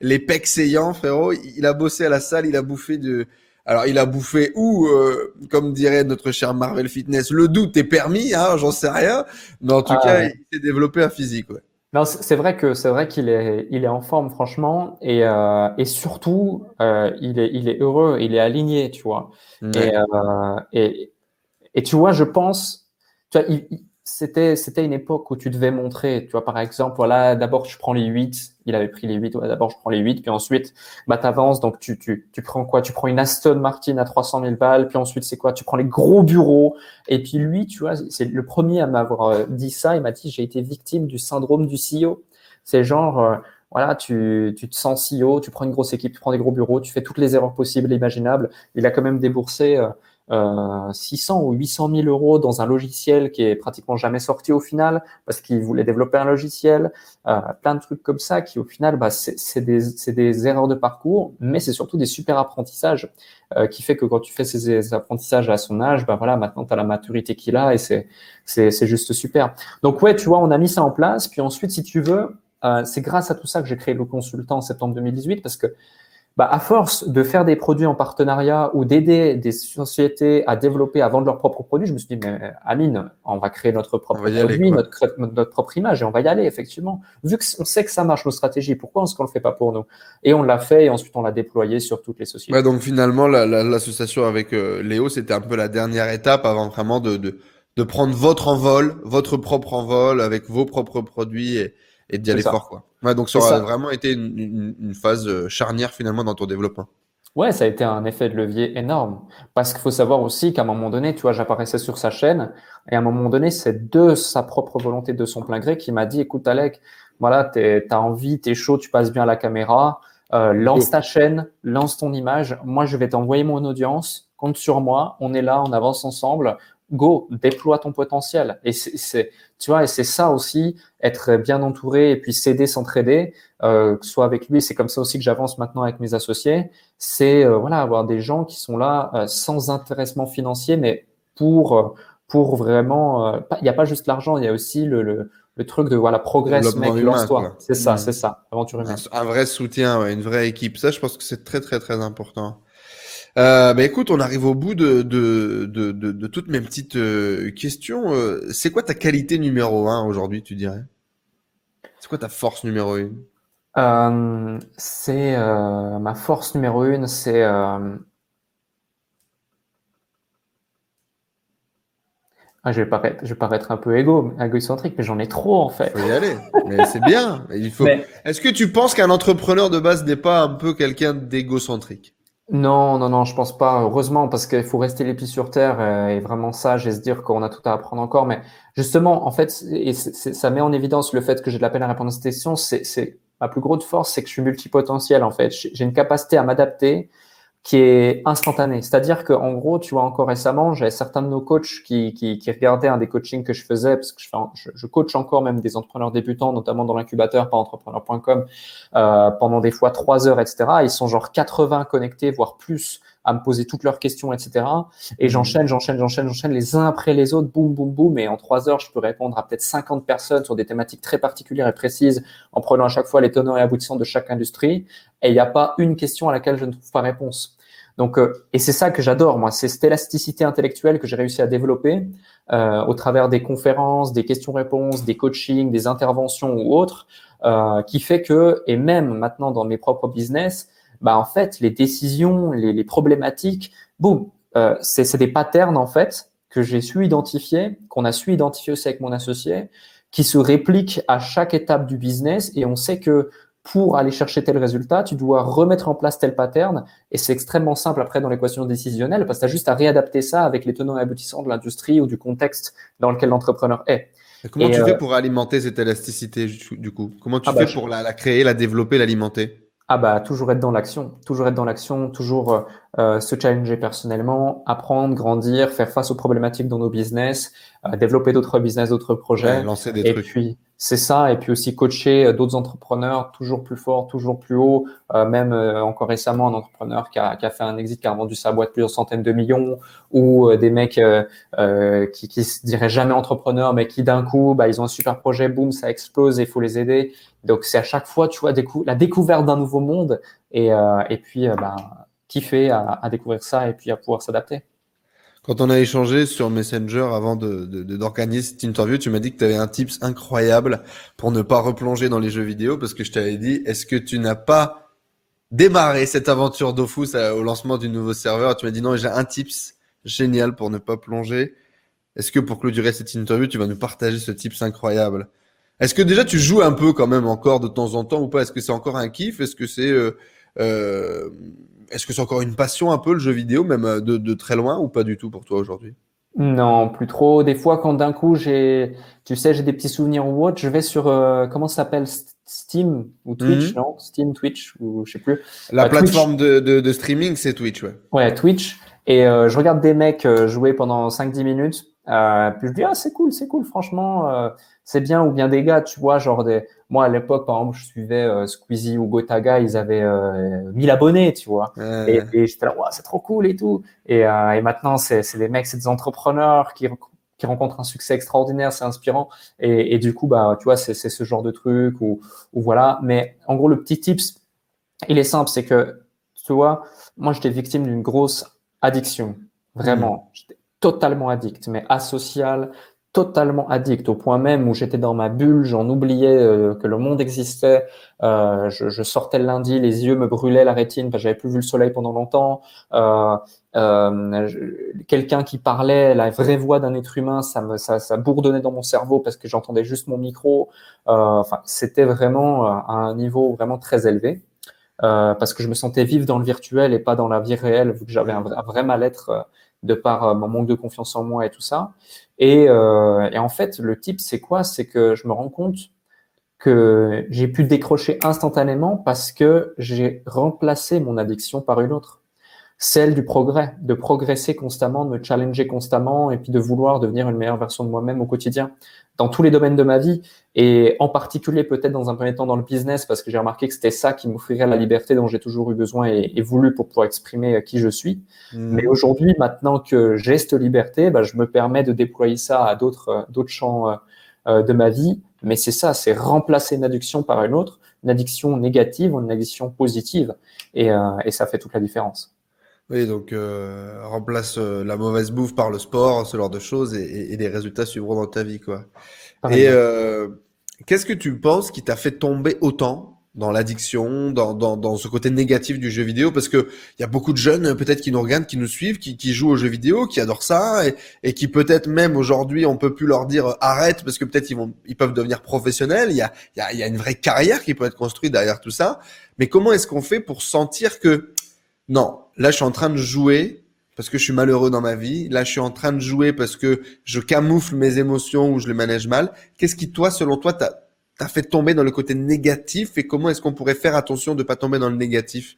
les pecs saillants, frérot. Il a bossé à la salle, il a bouffé de. Alors il a bouffé ou, comme dirait notre cher Marvel Fitness, le doute est permis, hein, j'en sais rien, mais en tout ah cas, il s'est développé un physique. Ouais. Non, c'est vrai que c'est vrai qu'il est il est en forme franchement et euh, et surtout euh, il est il est heureux, il est aligné, tu vois. Et, euh, et et tu vois, je pense, tu vois, il, c'était c'était une époque où tu devais montrer, tu vois, par exemple, voilà, d'abord je prends les 8, il avait pris les 8, ouais, d'abord je prends les 8, puis ensuite, bah, t'avances, donc tu, tu, tu prends quoi? Tu prends une Aston Martin à 300 000 balles, puis ensuite c'est quoi? Tu prends les gros bureaux, et puis lui, tu vois, c'est le premier à m'avoir euh, dit ça, il m'a dit, j'ai été victime du syndrome du CEO. C'est genre, euh, voilà, tu, tu te sens CEO, tu prends une grosse équipe, tu prends des gros bureaux, tu fais toutes les erreurs possibles et imaginables. Il a quand même déboursé, euh, 600 euh, ou 800 000 euros dans un logiciel qui est pratiquement jamais sorti au final parce qu'il voulait développer un logiciel, euh, plein de trucs comme ça qui au final, bah, c'est des, des, erreurs de parcours, mais c'est surtout des super apprentissages euh, qui fait que quand tu fais ces, apprentissages à son âge, bah voilà, maintenant tu as la maturité qu'il a et c'est c'est juste super. Donc ouais, tu vois, on a mis ça en place, puis ensuite, si tu veux, euh, c'est grâce à tout ça que j'ai créé le consultant en septembre 2018 parce que bah, à force de faire des produits en partenariat ou d'aider des sociétés à développer, à vendre leurs propres produits, je me suis dit, mais Amine, on va créer notre propre produit, notre, notre, propre image et on va y aller, effectivement. Vu qu'on sait que ça marche, nos stratégies, pourquoi est-ce qu'on le fait pas pour nous? Et on l'a fait et ensuite on l'a déployé sur toutes les sociétés. Ouais, donc finalement, l'association avec euh, Léo, c'était un peu la dernière étape avant vraiment de, de, de prendre votre envol, votre propre envol avec vos propres produits et, et d'y aller fort, quoi. Ouais, donc ça aura vraiment été une, une, phase euh, charnière finalement dans ton développement. Ouais, ça a été un effet de levier énorme. Parce qu'il faut savoir aussi qu'à un moment donné, tu vois, j'apparaissais sur sa chaîne et à un moment donné, c'est de sa propre volonté, de son plein gré, qui m'a dit, écoute, Alec, voilà, t'as envie, t'es chaud, tu passes bien à la caméra, euh, lance ta chaîne, lance ton image. Moi, je vais t'envoyer mon audience. Compte sur moi. On est là, on avance ensemble go, déploie ton potentiel. Et c'est, tu vois, et c'est ça aussi, être bien entouré et puis s'aider, s'entraider, euh, soit avec lui. C'est comme ça aussi que j'avance maintenant avec mes associés. C'est euh, voilà, avoir des gens qui sont là euh, sans intéressement financier, mais pour euh, pour vraiment, il n'y a pas juste l'argent, il y a aussi le, le, le truc de voilà, progresse, mec, lance-toi. C'est ça, mmh. c'est ça, aventure humaine. Un, vrai soutien, une vraie équipe. Ça, je pense que c'est très, très, très important. Euh, bah écoute, on arrive au bout de, de, de, de, toutes mes petites euh, questions. Euh, c'est quoi ta qualité numéro un aujourd'hui, tu dirais? C'est quoi ta force numéro une? Euh, C'est ma force numéro une, c'est ah, je vais paraître, je vais paraître un peu égo, égocentrique, mais j'en ai trop en fait. Il faut y aller, mais c'est bien. Il faut. Est-ce que tu penses qu'un entrepreneur de base n'est pas un peu quelqu'un d'égocentrique? Non, non, non, je pense pas. Heureusement, parce qu'il faut rester les pieds sur terre et vraiment sage et se dire qu'on a tout à apprendre encore. Mais justement, en fait, et ça met en évidence le fait que j'ai de la peine à répondre à cette question. C'est ma plus grosse force, c'est que je suis multipotentiel. En fait, j'ai une capacité à m'adapter qui est instantané. C'est-à-dire qu'en gros, tu vois, encore récemment, j'avais certains de nos coachs qui, qui, qui, regardaient un des coachings que je faisais, parce que je, fais, je, coach encore même des entrepreneurs débutants, notamment dans l'incubateur par entrepreneur.com, euh, pendant des fois trois heures, etc. Ils sont genre 80 connectés, voire plus, à me poser toutes leurs questions, etc. Et mhm. j'enchaîne, j'enchaîne, j'enchaîne, j'enchaîne les uns après les autres, boum, boum, boum. Et en trois heures, je peux répondre à peut-être 50 personnes sur des thématiques très particulières et précises en prenant à chaque fois les tenants et aboutissants de chaque industrie. Et il n'y a pas une question à laquelle je ne trouve pas réponse. Donc, euh, et c'est ça que j'adore, moi, c'est cette élasticité intellectuelle que j'ai réussi à développer euh, au travers des conférences, des questions-réponses, des coachings, des interventions ou autres, euh, qui fait que, et même maintenant dans mes propres business, bah en fait, les décisions, les, les problématiques, boum, euh, c'est des patterns en fait que j'ai su identifier, qu'on a su identifier aussi avec mon associé, qui se répliquent à chaque étape du business, et on sait que pour aller chercher tel résultat, tu dois remettre en place tel pattern. Et c'est extrêmement simple après dans l'équation décisionnelle parce que tu as juste à réadapter ça avec les tenants et aboutissants de l'industrie ou du contexte dans lequel l'entrepreneur est. comment tu fais euh, pour alimenter cette élasticité du coup? Comment tu ah bah, fais pour la, créer, la développer, l'alimenter? Ah bah toujours être dans l'action, toujours être dans l'action, toujours euh, se challenger personnellement, apprendre, grandir, faire face aux problématiques dans nos business, développer d'autres business, d'autres projets. lancer des et trucs. Puis, c'est ça, et puis aussi coacher d'autres entrepreneurs toujours plus forts, toujours plus haut. même encore récemment, un entrepreneur qui a, qui a, fait un exit, qui a vendu sa boîte plusieurs centaines de millions, ou des mecs qui, qui se diraient jamais entrepreneurs, mais qui d'un coup, bah, ils ont un super projet, boum, ça explose, et il faut les aider. Donc c'est à chaque fois, tu vois, la découverte d'un nouveau monde et, euh, et puis euh, ben, kiffer à, à, découvrir ça et puis à pouvoir s'adapter. Quand on a échangé sur Messenger avant de, d'organiser de, cette interview, tu m'as dit que tu avais un tips incroyable pour ne pas replonger dans les jeux vidéo parce que je t'avais dit, est-ce que tu n'as pas démarré cette aventure Dofus au lancement du nouveau serveur? Tu m'as dit non, j'ai un tips génial pour ne pas plonger. Est-ce que pour clôturer cette interview, tu vas nous partager ce tips incroyable? Est-ce que déjà tu joues un peu quand même encore de temps en temps ou pas? Est-ce que c'est encore un kiff? Est-ce que c'est euh, euh, est-ce que c'est encore une passion un peu le jeu vidéo, même euh, de, très loin ou pas du tout pour toi aujourd'hui? Non, plus trop. Des fois, quand d'un coup j'ai, tu sais, j'ai des petits souvenirs ou autre, je vais sur comment ça s'appelle Steam ou Twitch, mhm. non? Steam, Twitch ou je sais plus. La plateforme de, de, streaming, c'est Twitch, ouais. Ouais, Twitch. Et je regarde des mecs jouer pendant 5-10 minutes. puis je dis ah c'est cool, c'est cool, franchement c'est bien ou bien des gars, tu vois, genre des, moi à l'époque par exemple je suivais euh, Squeezie ou Gotaga, ils avaient euh, 1000 abonnés, tu vois, et, et j'étais là, c'est trop cool et tout, et, euh, et maintenant c'est des mecs, c'est des entrepreneurs qui qui rencontrent un succès extraordinaire, c'est inspirant, et, et du coup bah tu vois c'est c'est ce genre de truc ou ou voilà, mais en gros le petit tips, il est simple, c'est que tu vois, moi j'étais victime d'une grosse addiction, vraiment, mmh. j'étais totalement addict, mais asocial, totalement addict au point même où j'étais dans ma bulle, j'en oubliais euh, que le monde existait. Euh, je, je, sortais le lundi, les yeux me brûlaient la rétine parce que j'avais plus vu le soleil pendant longtemps. Euh, euh Quelqu'un qui parlait, la vraie voix d'un être humain, ça me ça, ça, bourdonnait dans mon cerveau parce que j'entendais juste mon micro. Euh, enfin, c'était vraiment un niveau vraiment très élevé. parce que je me sentais vivre dans le virtuel et pas dans la vie réelle, vu que j'avais un, un, vrai mal-être de par mon manque de confiance en moi et tout ça. Et, euh, en fait, le type, c'est quoi? C'est que je me rends compte que j'ai pu décrocher instantanément parce que j'ai remplacé mon addiction par une autre celle du progrès, de progresser constamment, de me challenger constamment et puis de vouloir devenir une meilleure version de moi-même au quotidien dans tous les domaines de ma vie et en particulier peut-être dans un premier temps dans le business parce que j'ai remarqué que c'était ça qui m'offrirait la liberté dont j'ai toujours eu besoin et, voulu pour pouvoir exprimer qui je suis. Mmh. Mais aujourd'hui, maintenant que j'ai cette liberté, bah, je me permets de déployer ça à d'autres d'autres champs euh, euh, de ma vie. Mais c'est ça, c'est remplacer une addiction par une autre, une addiction négative ou une addiction positive et, euh, et ça fait toute la différence. Oui, donc euh, remplace euh, la mauvaise bouffe par le sport, ce genre de choses, et, et, les résultats suivront dans ta vie, quoi. et euh, qu'est-ce que tu penses qui t'a fait tomber autant dans l'addiction, dans, dans, dans, ce côté négatif du jeu vidéo, parce que il y a beaucoup de jeunes peut-être qui nous regardent, qui nous suivent, qui, qui jouent aux jeux vidéo, qui adorent ça, et, et qui peut-être même aujourd'hui on peut plus leur dire euh, arrête parce que peut-être ils vont, ils peuvent devenir professionnels. Il y a, il y a, il y a une vraie carrière qui peut être construite derrière tout ça. Mais comment est-ce qu'on fait pour sentir que non, là je suis en train de jouer parce que je suis malheureux dans ma vie. Là, je suis en train de jouer parce que je camoufle mes émotions ou je les manage mal. Qu'est-ce qui, toi, selon toi, t'as fait tomber dans le côté négatif et comment est-ce qu'on pourrait faire attention de pas tomber dans le négatif?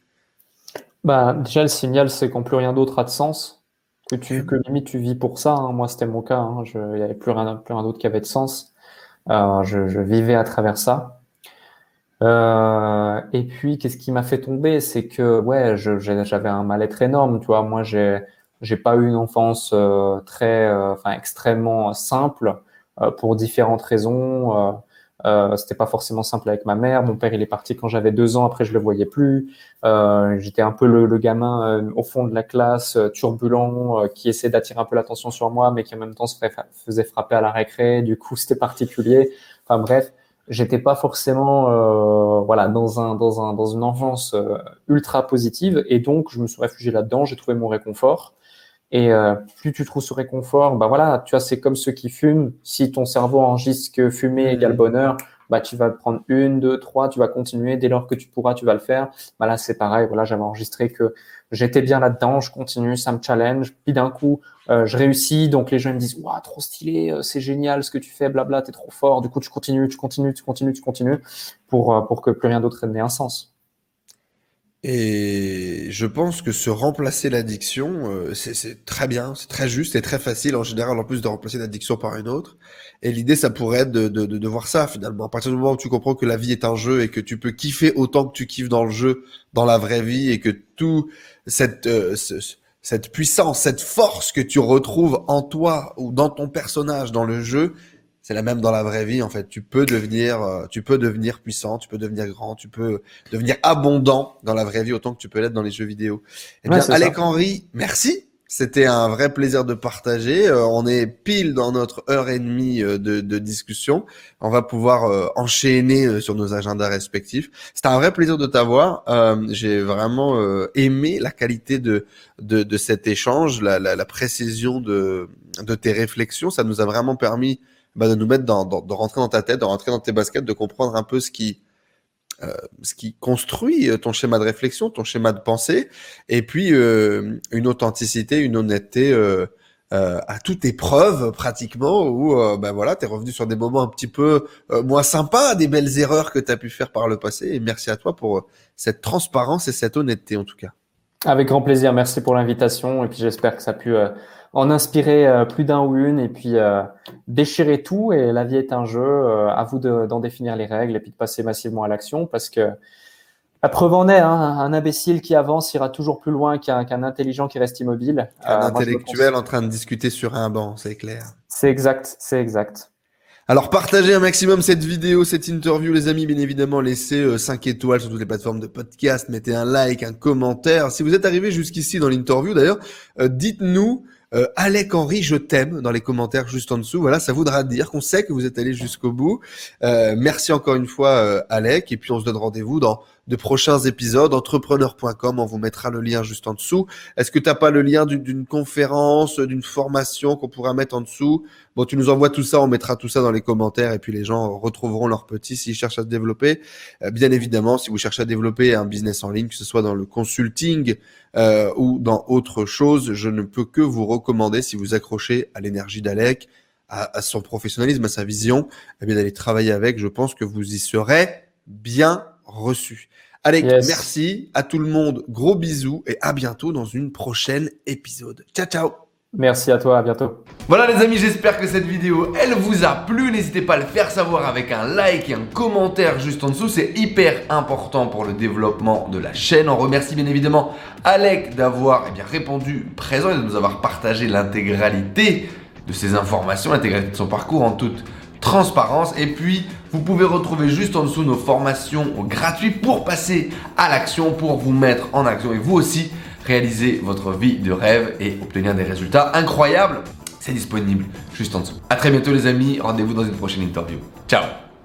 Bah, Déjà, le signal, c'est quand plus rien d'autre a de sens, que, tu, que limite tu vis pour ça. Hein. Moi, c'était mon cas. Hein. Il n'y avait plus rien, plus rien d'autre qui avait de sens. Euh, je, je, vivais à travers ça. Euh, et puis, qu'est-ce qui m'a fait tomber? C'est que ouais, j'avais un mal-être énorme. Tu vois, moi, j'ai j'ai pas eu une enfance euh, très, euh, enfin extrêmement simple euh, pour différentes raisons. Euh, c'était pas forcément simple avec ma mère. Mon père, il est parti quand j'avais deux ans. Après, je le voyais plus. J'étais un peu le, le gamin au fond de la classe, turbulent, qui essaie d'attirer un peu l'attention sur moi, mais qui en même temps se faisait frapper à la récré. Du coup, c'était particulier. Enfin bref, j'étais pas forcément, voilà, dans un dans un dans une enfance ultra positive. Et donc, je me suis réfugié là-dedans. J'ai trouvé mon réconfort. Et euh, plus tu trouves ce réconfort, bah voilà, tu vois, c'est comme ceux qui fument. Si ton cerveau enregistre que fumer mmh. égale bonheur, bah tu vas prendre une, deux, trois, tu vas continuer. Dès lors que tu pourras, tu vas le faire. Bah là, c'est pareil. Voilà, j'avais enregistré que j'étais bien là-dedans, je continue, ça me challenge. Puis d'un coup, euh, je réussis. Donc les gens me disent, waouh, trop stylé, euh, c'est génial ce que tu fais, blabla, t'es trop fort. Du coup, tu continues, tu continues, tu continues, tu continues, pour euh, pour que plus rien d'autre n'ait un sens. Et je pense que se remplacer l'addiction, euh, c'est très bien, c'est très juste et très facile en général en plus de remplacer l'addiction par une autre. Et l'idée, ça pourrait être de, de, de, voir ça finalement. À partir du moment où tu comprends que la vie est un jeu et que tu peux kiffer autant que tu kiffes dans le jeu, dans la vraie vie, et que tout cette euh, cette puissance, cette force que tu retrouves en toi ou dans ton personnage dans le jeu, c'est la même dans la vraie vie en fait. Tu peux devenir, euh, tu peux devenir puissant, tu peux devenir grand, tu peux devenir abondant dans la vraie vie autant que tu peux l'être dans les jeux vidéo. Eh bien, Alec Henry, merci. C'était un vrai plaisir de partager. Euh, on est pile dans notre heure et demie euh, de, de, discussion. On va pouvoir enchaîner sur nos agendas respectifs. C'était un vrai plaisir de t'avoir. J'ai vraiment aimé la qualité de, de, de cet échange, la, la, la précision de, de tes réflexions. Ça nous a vraiment permis bah, de nous mettre dans, dans, de rentrer dans ta tête, de rentrer dans tes baskets, de comprendre un peu ce qui, euh, ce qui construit euh, ton schéma de réflexion, ton schéma de pensée, et puis euh, une authenticité, une honnêteté euh, euh à toute épreuve pratiquement, où ben voilà, tu es revenu sur des moments un petit peu moins sympas, des belles erreurs que tu as pu faire par le passé, et merci à toi pour cette transparence et cette honnêteté en tout cas. Avec grand plaisir, merci pour l'invitation, et puis j'espère que ça a pu en inspirer euh, plus d'un ou une et puis euh, déchirer tout. Et la vie est un jeu. Euh, à vous d'en définir les règles et puis de passer massivement à l'action parce que la preuve en est, hein, un imbécile qui avance ira toujours plus loin qu'un intelligent qui reste immobile. Un intellectuel en train de discuter sur un banc, c'est clair. C'est exact, c'est exact. Alors partagez un maximum cette vidéo, cette interview les amis, bien évidemment laissez 5 étoiles sur toutes les plateformes de podcast, mettez un like, un commentaire. Si vous êtes arrivé jusqu'ici dans l'interview d'ailleurs, dites-nous euh, Alec Henry, je t'aime dans les commentaires juste en dessous. Voilà, ça voudra dire qu'on sait que vous êtes allé jusqu'au bout. Euh, merci encore une fois, euh, Alec. Et puis on se donne rendez-vous dans de prochains épisodes. Entrepreneur.com, on vous mettra le lien juste en dessous. Est-ce que tu n'as pas le lien d'une conférence, d'une formation qu'on pourra mettre en dessous? Bon, tu nous envoies tout ça, on mettra tout ça dans les commentaires et puis les gens retrouveront leur petit s'ils cherchent à se développer. Euh, bien évidemment, si vous cherchez à développer un business en ligne, que ce soit dans le consulting euh, ou dans autre chose, je ne peux que vous recommander, si vous accrochez à l'énergie d'Alec, à, son professionnalisme, à sa vision, eh d'aller travailler avec. Je pense que vous y serez bien reçu. Allez, merci à tout le monde. Gros bisous et à bientôt dans une prochaine épisode. Ciao, ciao. Merci à toi, à bientôt. Voilà les amis, j'espère que cette vidéo, elle vous a plu. N'hésitez pas à le faire savoir avec un like et un commentaire juste en dessous. C'est hyper important pour le développement de la chaîne. On remercie bien évidemment Alec d'avoir eh bien, répondu présent et de nous avoir partagé l'intégralité de ses informations, l'intégralité de son parcours en toute transparence. Et puis, vous pouvez retrouver juste en dessous nos formations gratuites pour passer à l'action, pour vous mettre en action et vous aussi réaliser votre vie de rêve et obtenir des résultats incroyables. C'est disponible juste en dessous. A très bientôt les amis, rendez-vous dans une prochaine interview. Ciao